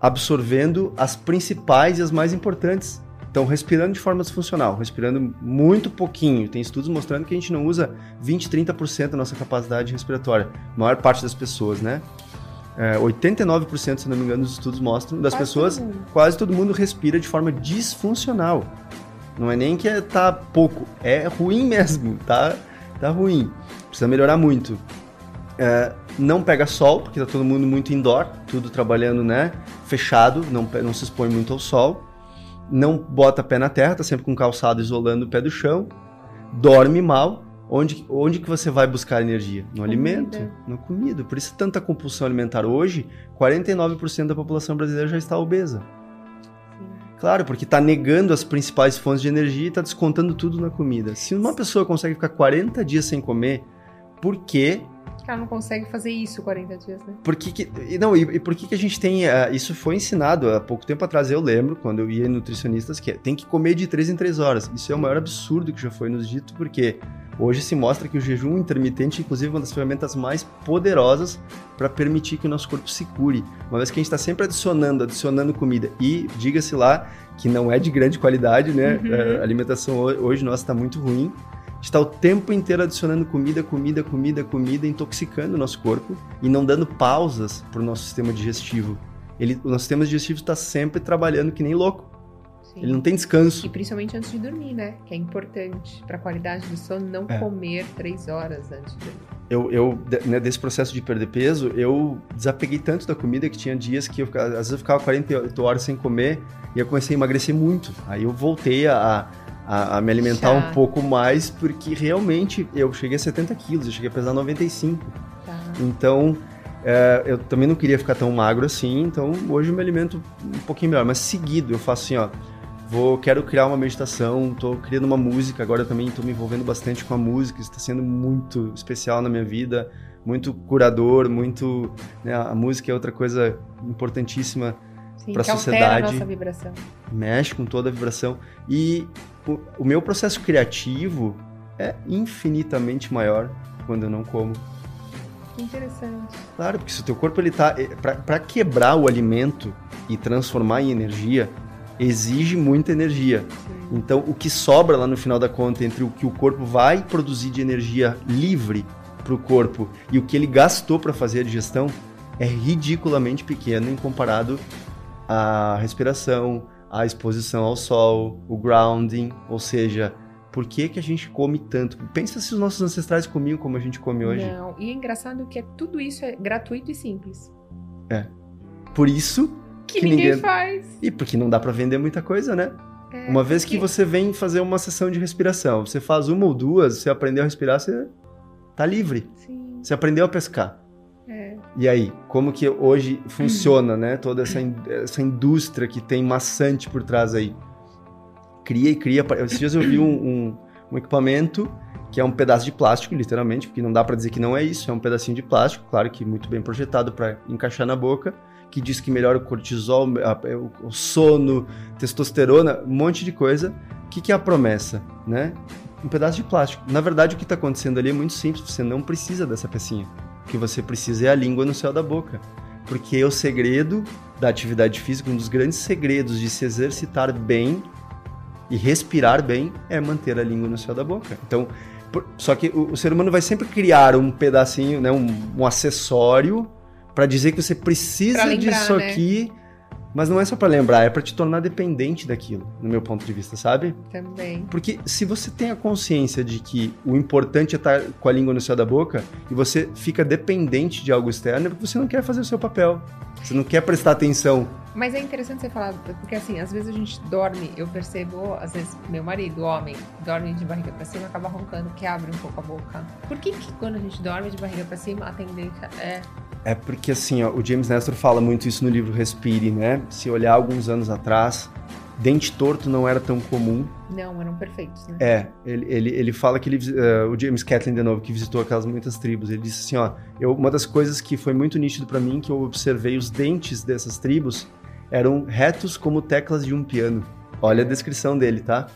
absorvendo as principais e as mais importantes. Então, respirando de forma disfuncional, respirando muito pouquinho. Tem estudos mostrando que a gente não usa 20, 30% da nossa capacidade respiratória. A maior parte das pessoas, né? É, 89%, se não me engano, dos estudos mostram, das Quase pessoas, todo quase todo mundo respira de forma disfuncional. Não é nem que é, tá pouco, é ruim [laughs] mesmo, tá, tá ruim. Precisa melhorar muito. É, não pega sol, porque tá todo mundo muito indoor, tudo trabalhando, né? Fechado, não, não se expõe muito ao sol. Não bota pé na terra, tá sempre com calçado isolando o pé do chão. Dorme mal. Onde, onde que você vai buscar energia? No Comida. alimento, na comida. Por isso tanta compulsão alimentar. Hoje, 49% da população brasileira já está obesa. Sim. Claro, porque está negando as principais fontes de energia e está descontando tudo na comida. Se uma pessoa consegue ficar 40 dias sem comer, por quê? Ela não consegue fazer isso 40 dias, né? Por que, que não, e, e por que, que a gente tem. ah, isso foi ensinado há pouco tempo atrás, eu lembro, quando eu ia em nutricionistas, que é, tem que comer de 3 em 3 horas. Isso é o maior absurdo que já foi nos dito, porque hoje se mostra que o jejum intermitente, inclusive, é uma das ferramentas mais poderosas para permitir que o nosso corpo se cure. Uma vez que a gente está sempre adicionando, adicionando comida, e diga-se lá que não é de grande qualidade, né? Uhum. A alimentação ho- hoje nossa está muito ruim. A gente está o tempo inteiro adicionando comida, comida, comida, comida, intoxicando o nosso corpo e não dando pausas para o nosso sistema digestivo. Ele, o nosso sistema digestivo está sempre trabalhando que nem louco. Sim. Ele não tem descanso. E principalmente antes de dormir, né? Que é importante pra qualidade do sono não É. comer três horas antes de dormir. Eu, eu né, desse processo de perder peso, eu desapeguei tanto da comida que tinha dias que eu, às vezes eu ficava 48 horas sem comer e eu comecei a emagrecer muito. Aí eu voltei a, a, a me alimentar Já. um pouco mais porque realmente eu cheguei a 70 quilos, eu cheguei a pesar 95. Tá? Então, é, eu também não queria ficar tão magro assim, então hoje eu me alimento um pouquinho melhor. Mas seguido, eu faço assim, ó. Vou, quero criar uma meditação, tô criando uma música, agora também tô me envolvendo bastante com a música, isso está sendo muito especial na minha vida, muito curador, muito... né, a música é outra coisa importantíssima, que altera sociedade. a nossa vibração. mexe com toda a vibração. E o, o meu processo criativo é infinitamente maior quando eu não como. Que interessante. Claro, porque se o teu corpo ele tá para quebrar o alimento e transformar em energia, exige muita energia. Então, o que sobra lá no final da conta entre o que o corpo vai produzir de energia livre para o corpo e o que ele gastou para fazer a digestão é ridiculamente pequeno em comparado à respiração, à exposição ao sol, o grounding, ou seja, por que, que a gente come tanto? Pensa se os nossos ancestrais comiam como a gente come hoje. Não, e é engraçado que é, tudo isso é gratuito e simples. Por isso Que, Que ninguém, ninguém- faz. E porque não dá pra vender muita coisa, né? É, Uma vez que você vem fazer uma sessão de respiração, você faz uma ou duas, você aprendeu a respirar, você tá livre. Sim, Você aprendeu a pescar. é. E aí, como que hoje funciona, né? Toda essa, in- essa indústria que tem maçante por trás aí. Cria e cria. Esses dias eu vi um, um- um equipamento que é um pedaço de plástico, literalmente, porque não dá pra dizer que não é isso, é um pedacinho de plástico, claro que muito bem projetado para encaixar na boca, que diz que melhora o cortisol, a- o, sono, testosterona, um monte de coisa. O que, que é a promessa, né? Um pedaço de plástico. Na verdade, o que está acontecendo ali é muito simples, você não precisa dessa pecinha. O que você precisa é a língua no céu da boca. Porque é o segredo da atividade física, um dos grandes segredos de se exercitar bem e respirar bem é manter a língua no céu da boca. Então, por- só que o, o ser humano vai sempre criar um pedacinho, né, um, um acessório para dizer que você precisa lembrar, disso né? aqui, mas não é só para lembrar, é para te tornar dependente daquilo, no meu ponto de vista, sabe? Também. Porque se você tem a consciência de que o importante é estar com a língua no céu da boca e você fica dependente de algo externo, é porque você não quer fazer o seu papel. Você não quer prestar atenção. Mas é interessante você falar, porque assim, às vezes a gente dorme, eu percebo, às vezes meu marido, homem, dorme de barriga para cima, acaba roncando, que abre um pouco a boca. Por que, que quando a gente dorme de barriga para cima, a tendência é é porque assim, ó, o James Nestor fala muito isso no livro Respire, né? Se olhar alguns anos atrás, dente torto não era tão comum. Não, eram perfeitos, né? É, ele, ele, ele fala que ele, uh, o James Catlin, de novo, que visitou aquelas muitas tribos, ele disse assim, ó, eu, uma das coisas que foi muito nítido para mim, que eu observei os dentes dessas tribos, eram retos como teclas de um piano. Olha a descrição dele, tá?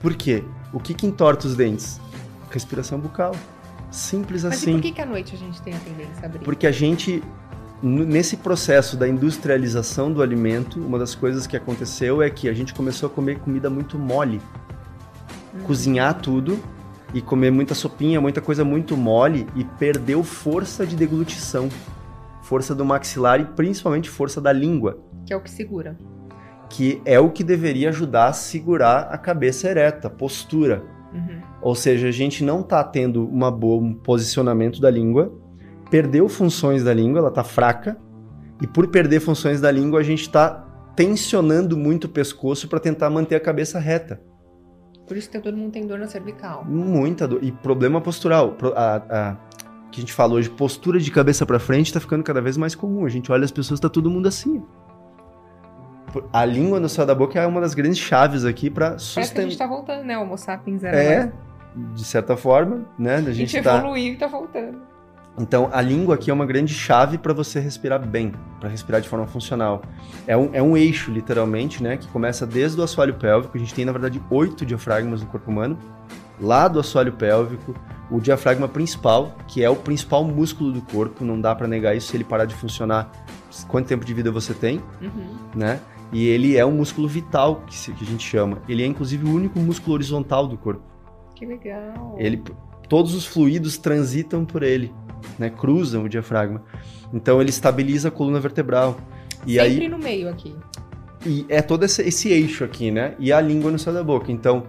Por quê? O que que entorta os dentes? Respiração bucal. Simples Mas assim. Mas por que, que à noite a gente tem a tendência a abrir? Porque a gente, nesse processo da industrialização do alimento, uma das coisas que aconteceu é que a gente começou a comer comida muito mole. Hum. Cozinhar tudo e comer muita sopinha, muita coisa muito mole e perdeu força de deglutição. Força do maxilar e principalmente força da língua. Que é o que segura. Que é o que deveria ajudar a segurar a cabeça ereta, postura. Uhum. Ou seja, a gente não está tendo uma boa, um posicionamento da língua, perdeu funções da língua, ela está fraca, e por perder funções da língua, a gente está tensionando muito o pescoço para tentar manter a cabeça reta. Por isso que todo mundo tem dor na cervical. Muita dor. E problema postural. A, a, que a gente fala hoje, postura de cabeça para frente está ficando cada vez mais comum. A gente olha as pessoas, está todo mundo assim a língua no céu da boca é uma das grandes chaves aqui para sustentar. A gente tá voltando, né? O Homo sapiens era É, de certa forma, né? A gente, a tá... evoluiu e tá voltando. Então, a língua aqui é uma grande chave para você respirar bem, para respirar de forma funcional. É um, é um eixo, literalmente, né? Que começa desde o assoalho pélvico. A gente tem, na verdade, oito diafragmas no corpo humano. Lá do assoalho pélvico, o diafragma principal, que é o principal músculo do corpo, não dá para negar isso. Se ele parar de funcionar, quanto tempo de vida você tem, uhum. né? E ele é um músculo vital, que, se, que a gente chama. Ele é, inclusive, o único músculo horizontal do corpo. Que legal. Ele, todos os fluidos transitam por ele, né? Cruzam o diafragma. Então, ele estabiliza a coluna vertebral. E Sempre aí, no meio aqui. E é todo esse, esse eixo aqui, né? E a língua no céu da boca. Então,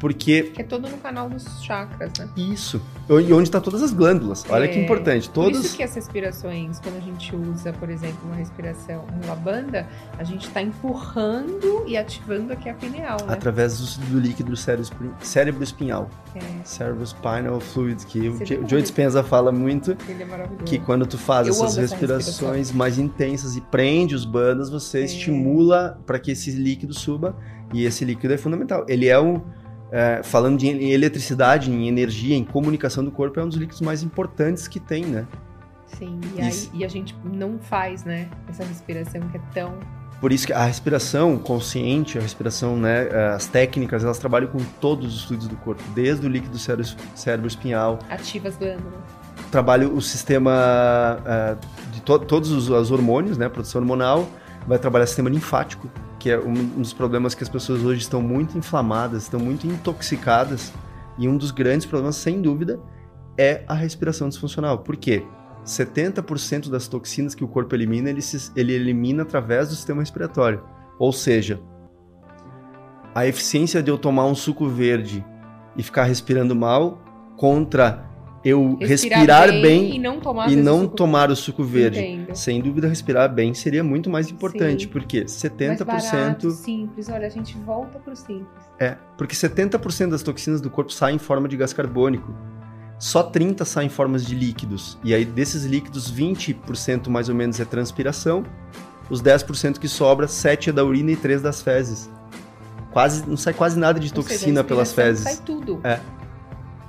porque. Que é todo no canal dos chakras, né? Isso. E onde está todas as glândulas. Olha é. que importante. Todos... Por isso que as respirações, quando a gente usa, por exemplo, uma respiração uma banda, a gente está empurrando e ativando aqui a pineal, né? Através do, do líquido cérebro, cérebro espinhal. É. Cérebro spinal fluid, que o, o Joe Dispenza fala muito. Ele é maravilhoso. Que quando tu faz Eu essas respirações mais intensas e prende os bandas, você é. estimula para que esse líquido suba. E esse líquido é fundamental. Ele é o é, falando de, em eletricidade, em energia, em comunicação do corpo, é um dos líquidos mais importantes que tem, né? Sim, e, aí, e a gente não faz, né, essa respiração que é tão por isso que a respiração consciente, a respiração, né, as técnicas, elas trabalham com todos os fluidos do corpo, desde o líquido cérebro, cérebro espinhal. Ativa as glândulas. Trabalha o sistema uh, de to todos os, os hormônios, né, produção hormonal, vai trabalhar o sistema linfático, que é um dos problemas que as pessoas hoje estão muito inflamadas, estão muito intoxicadas, e um dos grandes problemas, sem dúvida, é a respiração disfuncional. Por quê? 70% das toxinas que o corpo elimina, ele, se, ele elimina através do sistema respiratório. Ou seja, a eficiência de eu tomar um suco verde e ficar respirando mal contra eu respirar, respirar bem, bem, e não tomar, e não o, suco... tomar o suco verde. Entendo. Sem dúvida, respirar bem seria muito mais importante, Sim. porque 70%. Mais barato, simples, olha, a gente volta pro simples. É, porque 70% das toxinas do corpo saem em forma de gás carbônico. Só 30 saem em formas de líquidos. E aí, desses líquidos, 20% mais ou menos é transpiração. Os 10% que sobra, 7 é da urina e 3 das fezes. Quase, não sai quase nada de toxina seja, pelas fezes. Sai tudo. É.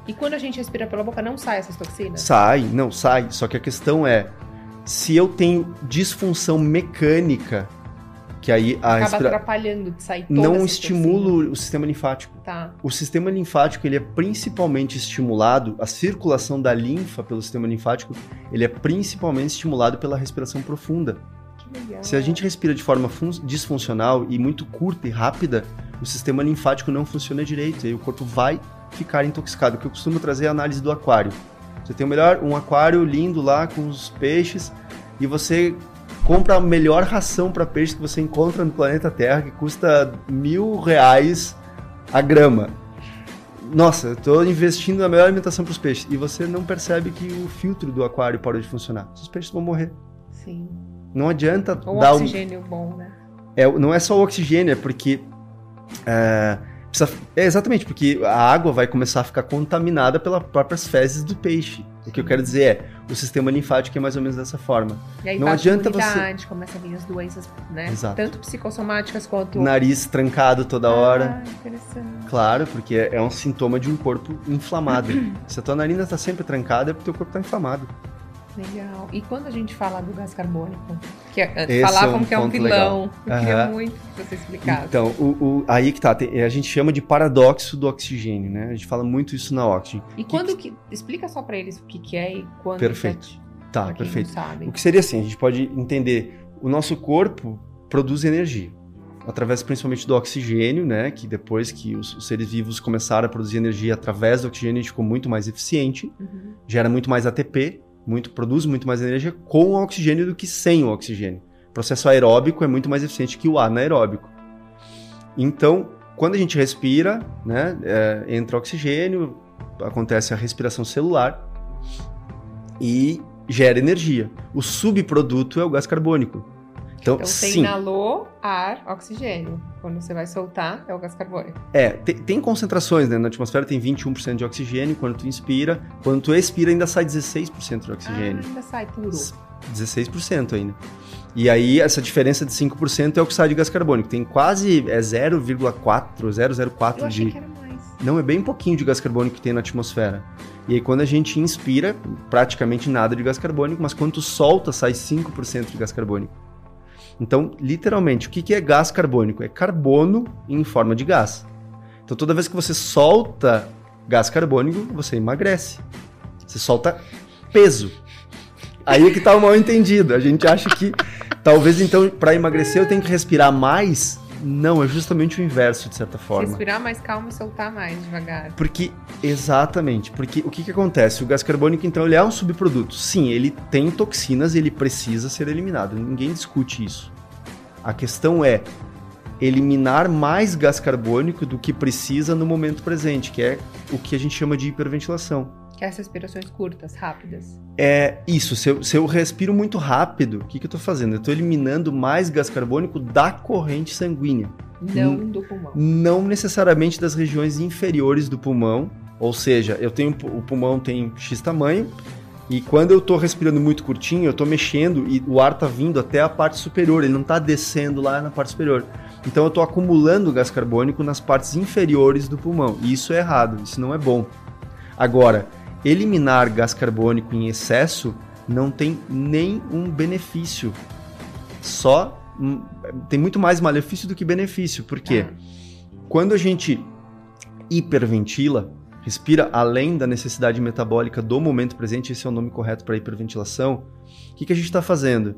E quando a gente respira pela boca, não sai essas toxinas? Sai, não sai. Só que a questão é, se eu tenho disfunção mecânica, que aí a Acaba respira... atrapalhando de sair toda Não estimulo o sistema linfático. Tá. O sistema linfático, ele é principalmente estimulado, a circulação da linfa pelo sistema linfático, ele é principalmente estimulado pela respiração profunda. Que legal. Se a gente respira de forma disfuncional e muito curta e rápida, o sistema linfático não funciona direito, e aí o corpo vai ficar intoxicado. Que eu costumo trazer a análise do aquário. Você tem o melhor, um aquário lindo lá com os peixes e você compra a melhor ração para peixe que você encontra no planeta Terra, que custa mil reais a grama. Nossa, eu estou investindo na melhor alimentação para os peixes. E você não percebe que o filtro do aquário parou de funcionar. Os peixes vão morrer. Sim. Não adianta Ou dar oxigênio um... bom, né? É, não é só o oxigênio, é porque. É, precisa, é exatamente, porque a água vai começar a ficar contaminada pelas próprias fezes do peixe. O que eu quero dizer é, o sistema linfático é mais ou menos dessa forma. E aí não adianta você começa a vir as doenças, né? Exato. Tanto psicossomáticas quanto nariz trancado toda hora. Ah, interessante. Claro, porque é um sintoma de um corpo inflamado. Se a tua narina está sempre trancada, é porque o teu corpo está inflamado. Legal. E quando a gente fala do gás carbônico, que é, Esse falavam é um que é um vilão, eu queria Aham. muito que você explicasse. Então, o, o- aí que tá, tem- a gente chama de paradoxo do oxigênio, né? A gente fala muito isso na Oxygen. e quando que... Explica só pra eles o que, que é e quando Perfeito. que é, Tá, perfeito. O que seria assim, a gente pode entender, o nosso corpo produz energia, através principalmente do oxigênio, né, que depois que os, os seres vivos começaram a produzir energia através do oxigênio, a gente ficou muito mais eficiente, Uhum. gera muito mais ATP, muito, produz muito mais energia com o oxigênio do que sem o oxigênio. O processo aeróbico é muito mais eficiente que o anaeróbico. Então, quando a gente respira, né, é, entra oxigênio, acontece a respiração celular e gera energia. O subproduto é o gás carbônico. Então, Então você sim, inalou ar, oxigênio. Quando você vai soltar, é o gás carbônico. é, tem, tem concentrações, né? Na atmosfera tem 21% de oxigênio quando tu inspira, quando tu expira ainda sai 16% de oxigênio. Ah, ainda sai puro. 16% ainda. E aí, essa diferença de 5% é o que sai de gás carbônico. Tem quase é 0,4, 0,04 Eu achei de. que era mais. Não, é bem pouquinho de gás carbônico que tem na atmosfera. E aí, quando a gente inspira, praticamente nada de gás carbônico, mas quando tu solta, sai 5% de gás carbônico. Então, literalmente, o que que é gás carbônico? É carbono em forma de gás. Então, toda vez que você solta gás carbônico, você emagrece. Você solta peso. Aí é que tá o mal entendido. A gente acha que talvez então para emagrecer eu tenho que respirar mais. Não, é justamente o inverso, de certa forma. Respirar mais calmo e soltar mais devagar. Porque, exatamente, porque o que, que acontece? O gás carbônico, então, ele é um subproduto. Sim, ele tem toxinas e ele precisa ser eliminado. Ninguém discute isso. A questão é eliminar mais gás carbônico do que precisa no momento presente, que é o que a gente chama de hiperventilação. Que é essas respirações curtas, rápidas. É isso, se eu, se eu respiro muito rápido, o que, que eu estou fazendo? Eu estou eliminando mais gás carbônico da corrente sanguínea. Não do pulmão. não necessariamente das regiões inferiores do pulmão, ou seja, eu tenho o pulmão tem X tamanho e quando eu estou respirando muito curtinho, eu estou mexendo e o ar está vindo até a parte superior, ele não está descendo lá na parte superior. Então eu estou acumulando gás carbônico nas partes inferiores do pulmão e isso é errado, isso não é bom. Agora, eliminar gás carbônico em excesso não tem nenhum benefício. Só tem muito mais malefício do que benefício, por quê? Ah, Quando a gente hiperventila, respira além da necessidade metabólica do momento presente, esse é o nome correto para hiperventilação, o que, que a gente está fazendo?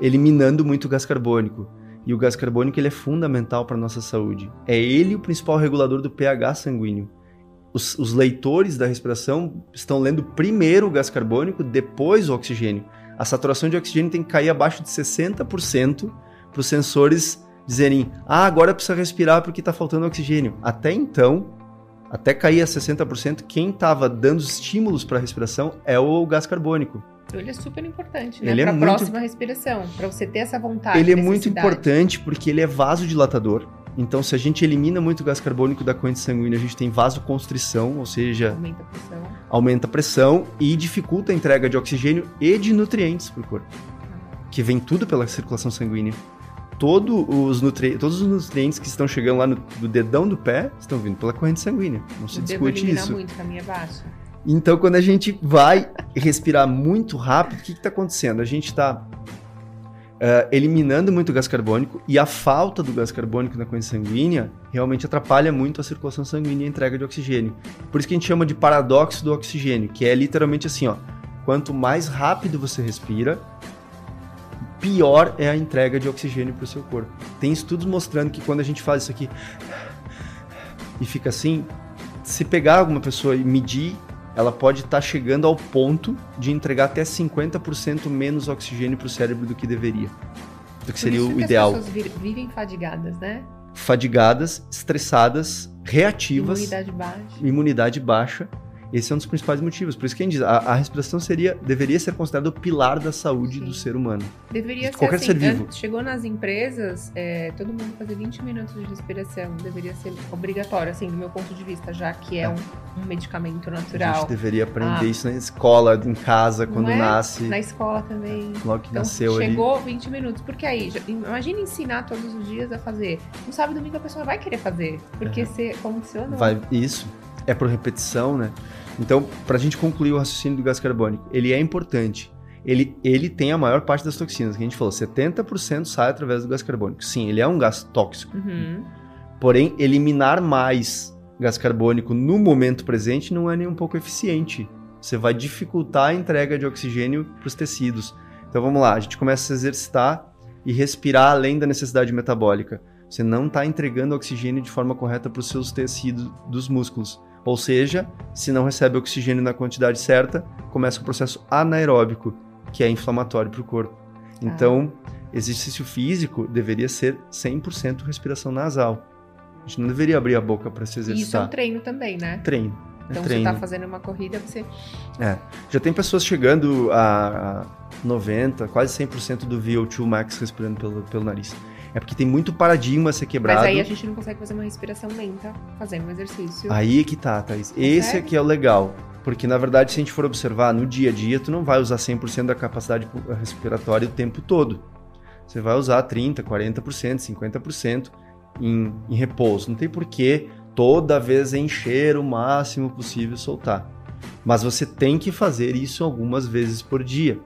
Eliminando muito gás carbônico. E o gás carbônico ele é fundamental para a nossa saúde. É ele o principal regulador do pH sanguíneo. Os, os leitores da respiração estão lendo primeiro o gás carbônico, depois o oxigênio. A saturação de oxigênio tem que cair abaixo de 60% para os sensores dizerem: ah, agora precisa respirar porque está faltando oxigênio. Até então, até cair a 60%, quem estava dando estímulos para a respiração é o gás carbônico. Ele é super importante, né? Ele é pra muito- próxima respiração. Pra você ter essa vontade. ele é muito importante porque ele é vasodilatador. Então, se a gente elimina muito gás carbônico da corrente sanguínea, a gente tem vasoconstrição, ou seja, Aumenta a pressão. aumenta a pressão e dificulta a entrega de oxigênio e de nutrientes para o corpo, que vem tudo pela circulação sanguínea. Todo os nutri... Todos os nutrientes que estão chegando lá no, no dedão do pé estão vindo pela corrente sanguínea. Não se Eu discute isso. muito, caminha baixa. Então, quando a gente vai respirar muito rápido, o que está acontecendo? A gente está eliminando muito gás carbônico e a falta do gás carbônico na corrente sanguínea realmente atrapalha muito a circulação sanguínea e a entrega de oxigênio. Por isso que a gente chama de paradoxo do oxigênio, que é literalmente assim, ó. Quanto mais rápido você respira, pior é a entrega de oxigênio para o seu corpo. Tem estudos mostrando que quando a gente faz isso aqui e fica assim, se pegar alguma pessoa e medir, ela pode estar chegando ao ponto de entregar até 50% menos oxigênio para o cérebro do que deveria. Do que seria o que ideal. As pessoas vi- vivem fadigadas, né? Fadigadas, estressadas, reativas, Imunidade baixa. imunidade baixa. Esse é um dos principais motivos. Por isso que a gente diz, a, a respiração seria, deveria ser considerada o pilar da saúde Sim. do ser humano. Deveria De ser qualquer assim, ser vivo. chegou nas empresas, é, todo mundo fazer 20 minutos de respiração. Deveria ser obrigatório, assim, do meu ponto de vista, já que é, É. Um, um medicamento A natural. gente deveria aprender Ah. isso na escola, em casa, quando é? nasce, Na escola também. logo que Então, nasceu ali. chegou 20 minutos. Porque aí, já- imagina ensinar todos os dias a fazer. No sábado e domingo a pessoa vai querer fazer. Porque É. você funcionou. Vai, isso. É por repetição, né? Então, pra gente concluir o raciocínio do gás carbônico, ele é importante. Ele, ele tem a maior parte das toxinas, que a gente falou, 70% sai através do gás carbônico. Sim, ele é um gás tóxico. Uhum. Porém, eliminar mais gás carbônico no momento presente não é nem um pouco eficiente. Você vai dificultar a entrega de oxigênio para os tecidos. Então vamos lá, a gente começa a se exercitar e respirar além da necessidade metabólica. Você não está entregando oxigênio de forma correta para os seus tecidos dos músculos. Ou seja, se não recebe oxigênio na quantidade certa, começa o processo anaeróbico, que é inflamatório para o corpo. Então, exercício físico deveria ser 100% respiração nasal. A gente não deveria abrir a boca para se E isso é exercitar. um treino também, né? treino. É Então, treino. você tá fazendo uma corrida, você. Já tem pessoas chegando a a 90, quase 100% do VO2 max respirando pelo, pelo nariz. É porque tem muito paradigma a ser quebrado. Mas aí a gente não consegue fazer uma respiração lenta fazendo um exercício. Aí que tá, Thaís. Esse Consegue? aqui é o legal. Porque, na verdade, se a gente for observar, no dia a dia, tu não vai usar 100% da capacidade pu- respiratória o tempo todo. Você vai usar 30%, 40%, 50% em, em repouso. Não tem porquê toda vez encher o máximo possível e soltar. Mas você tem que fazer isso algumas vezes por dia.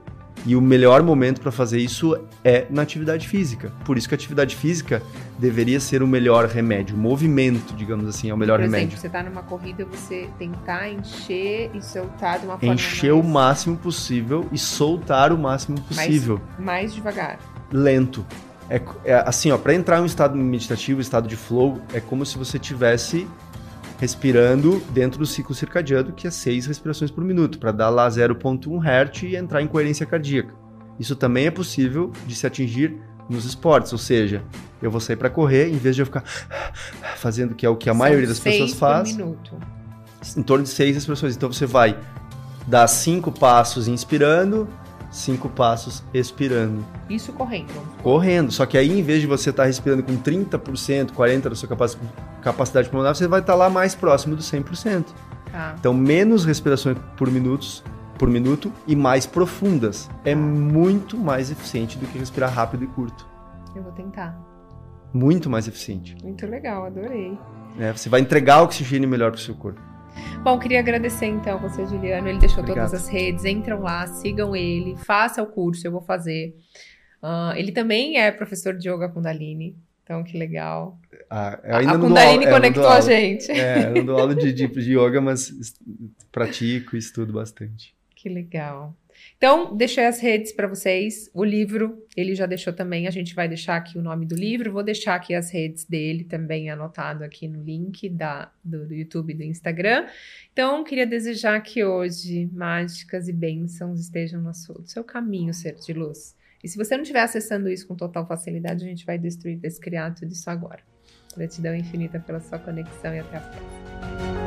E o melhor momento para fazer isso é na atividade física. Por isso que a atividade física deveria ser o melhor remédio. O movimento, digamos assim, é o melhor Por remédio. exemplo, você tá numa corrida, você tentar encher e soltar de uma forma encher o mais, máximo possível e soltar o máximo possível, mais devagar. lento. É, é assim, ó, para entrar em um estado meditativo, estado de flow, é como se você tivesse respirando dentro do ciclo circadiano, que é 6 respirações por minuto, para dar lá 0.1 Hz e entrar em coerência cardíaca. Isso também é possível de se atingir nos esportes, ou seja, eu vou sair para correr, em vez de eu ficar fazendo que é o que a São maioria das pessoas faz, minuto. em torno de seis expressões. Então você vai dar cinco passos inspirando, cinco passos expirando, Isso correndo. correndo. Só que aí, em vez de você estar respirando com 30%, 40% da sua capaci- capacidade pulmonar, você vai estar lá mais próximo do 100%. Tá. Então, menos respirações por minutos por minuto e mais profundas. É muito mais eficiente do que respirar rápido e curto. Eu vou tentar. Muito mais eficiente. Muito legal, adorei. né? Você vai entregar oxigênio melhor para o seu corpo. Bom, queria agradecer então você, Juliano. Ele deixou Obrigado. todas as redes. Entram lá, sigam ele, faça o curso, eu vou fazer. Ah, ele também é professor de yoga Kundalini. Então, que legal. Ah, a Kundalini aula- é, conectou a gente. É, eu não dou aula de, de, de yoga, mas pratico e estudo bastante. Que legal. Então, deixei as redes para vocês. O livro, ele já deixou também. A gente vai deixar aqui o nome do livro. Vou deixar aqui as redes dele também anotado aqui no link da, do, do YouTube e do Instagram. Então, queria desejar que hoje mágicas e bênçãos estejam no seu, no seu caminho, ser de luz. E se você não estiver acessando isso com total facilidade, a gente vai destruir, descriar tudo isso agora. Gratidão infinita pela sua conexão e até a próxima.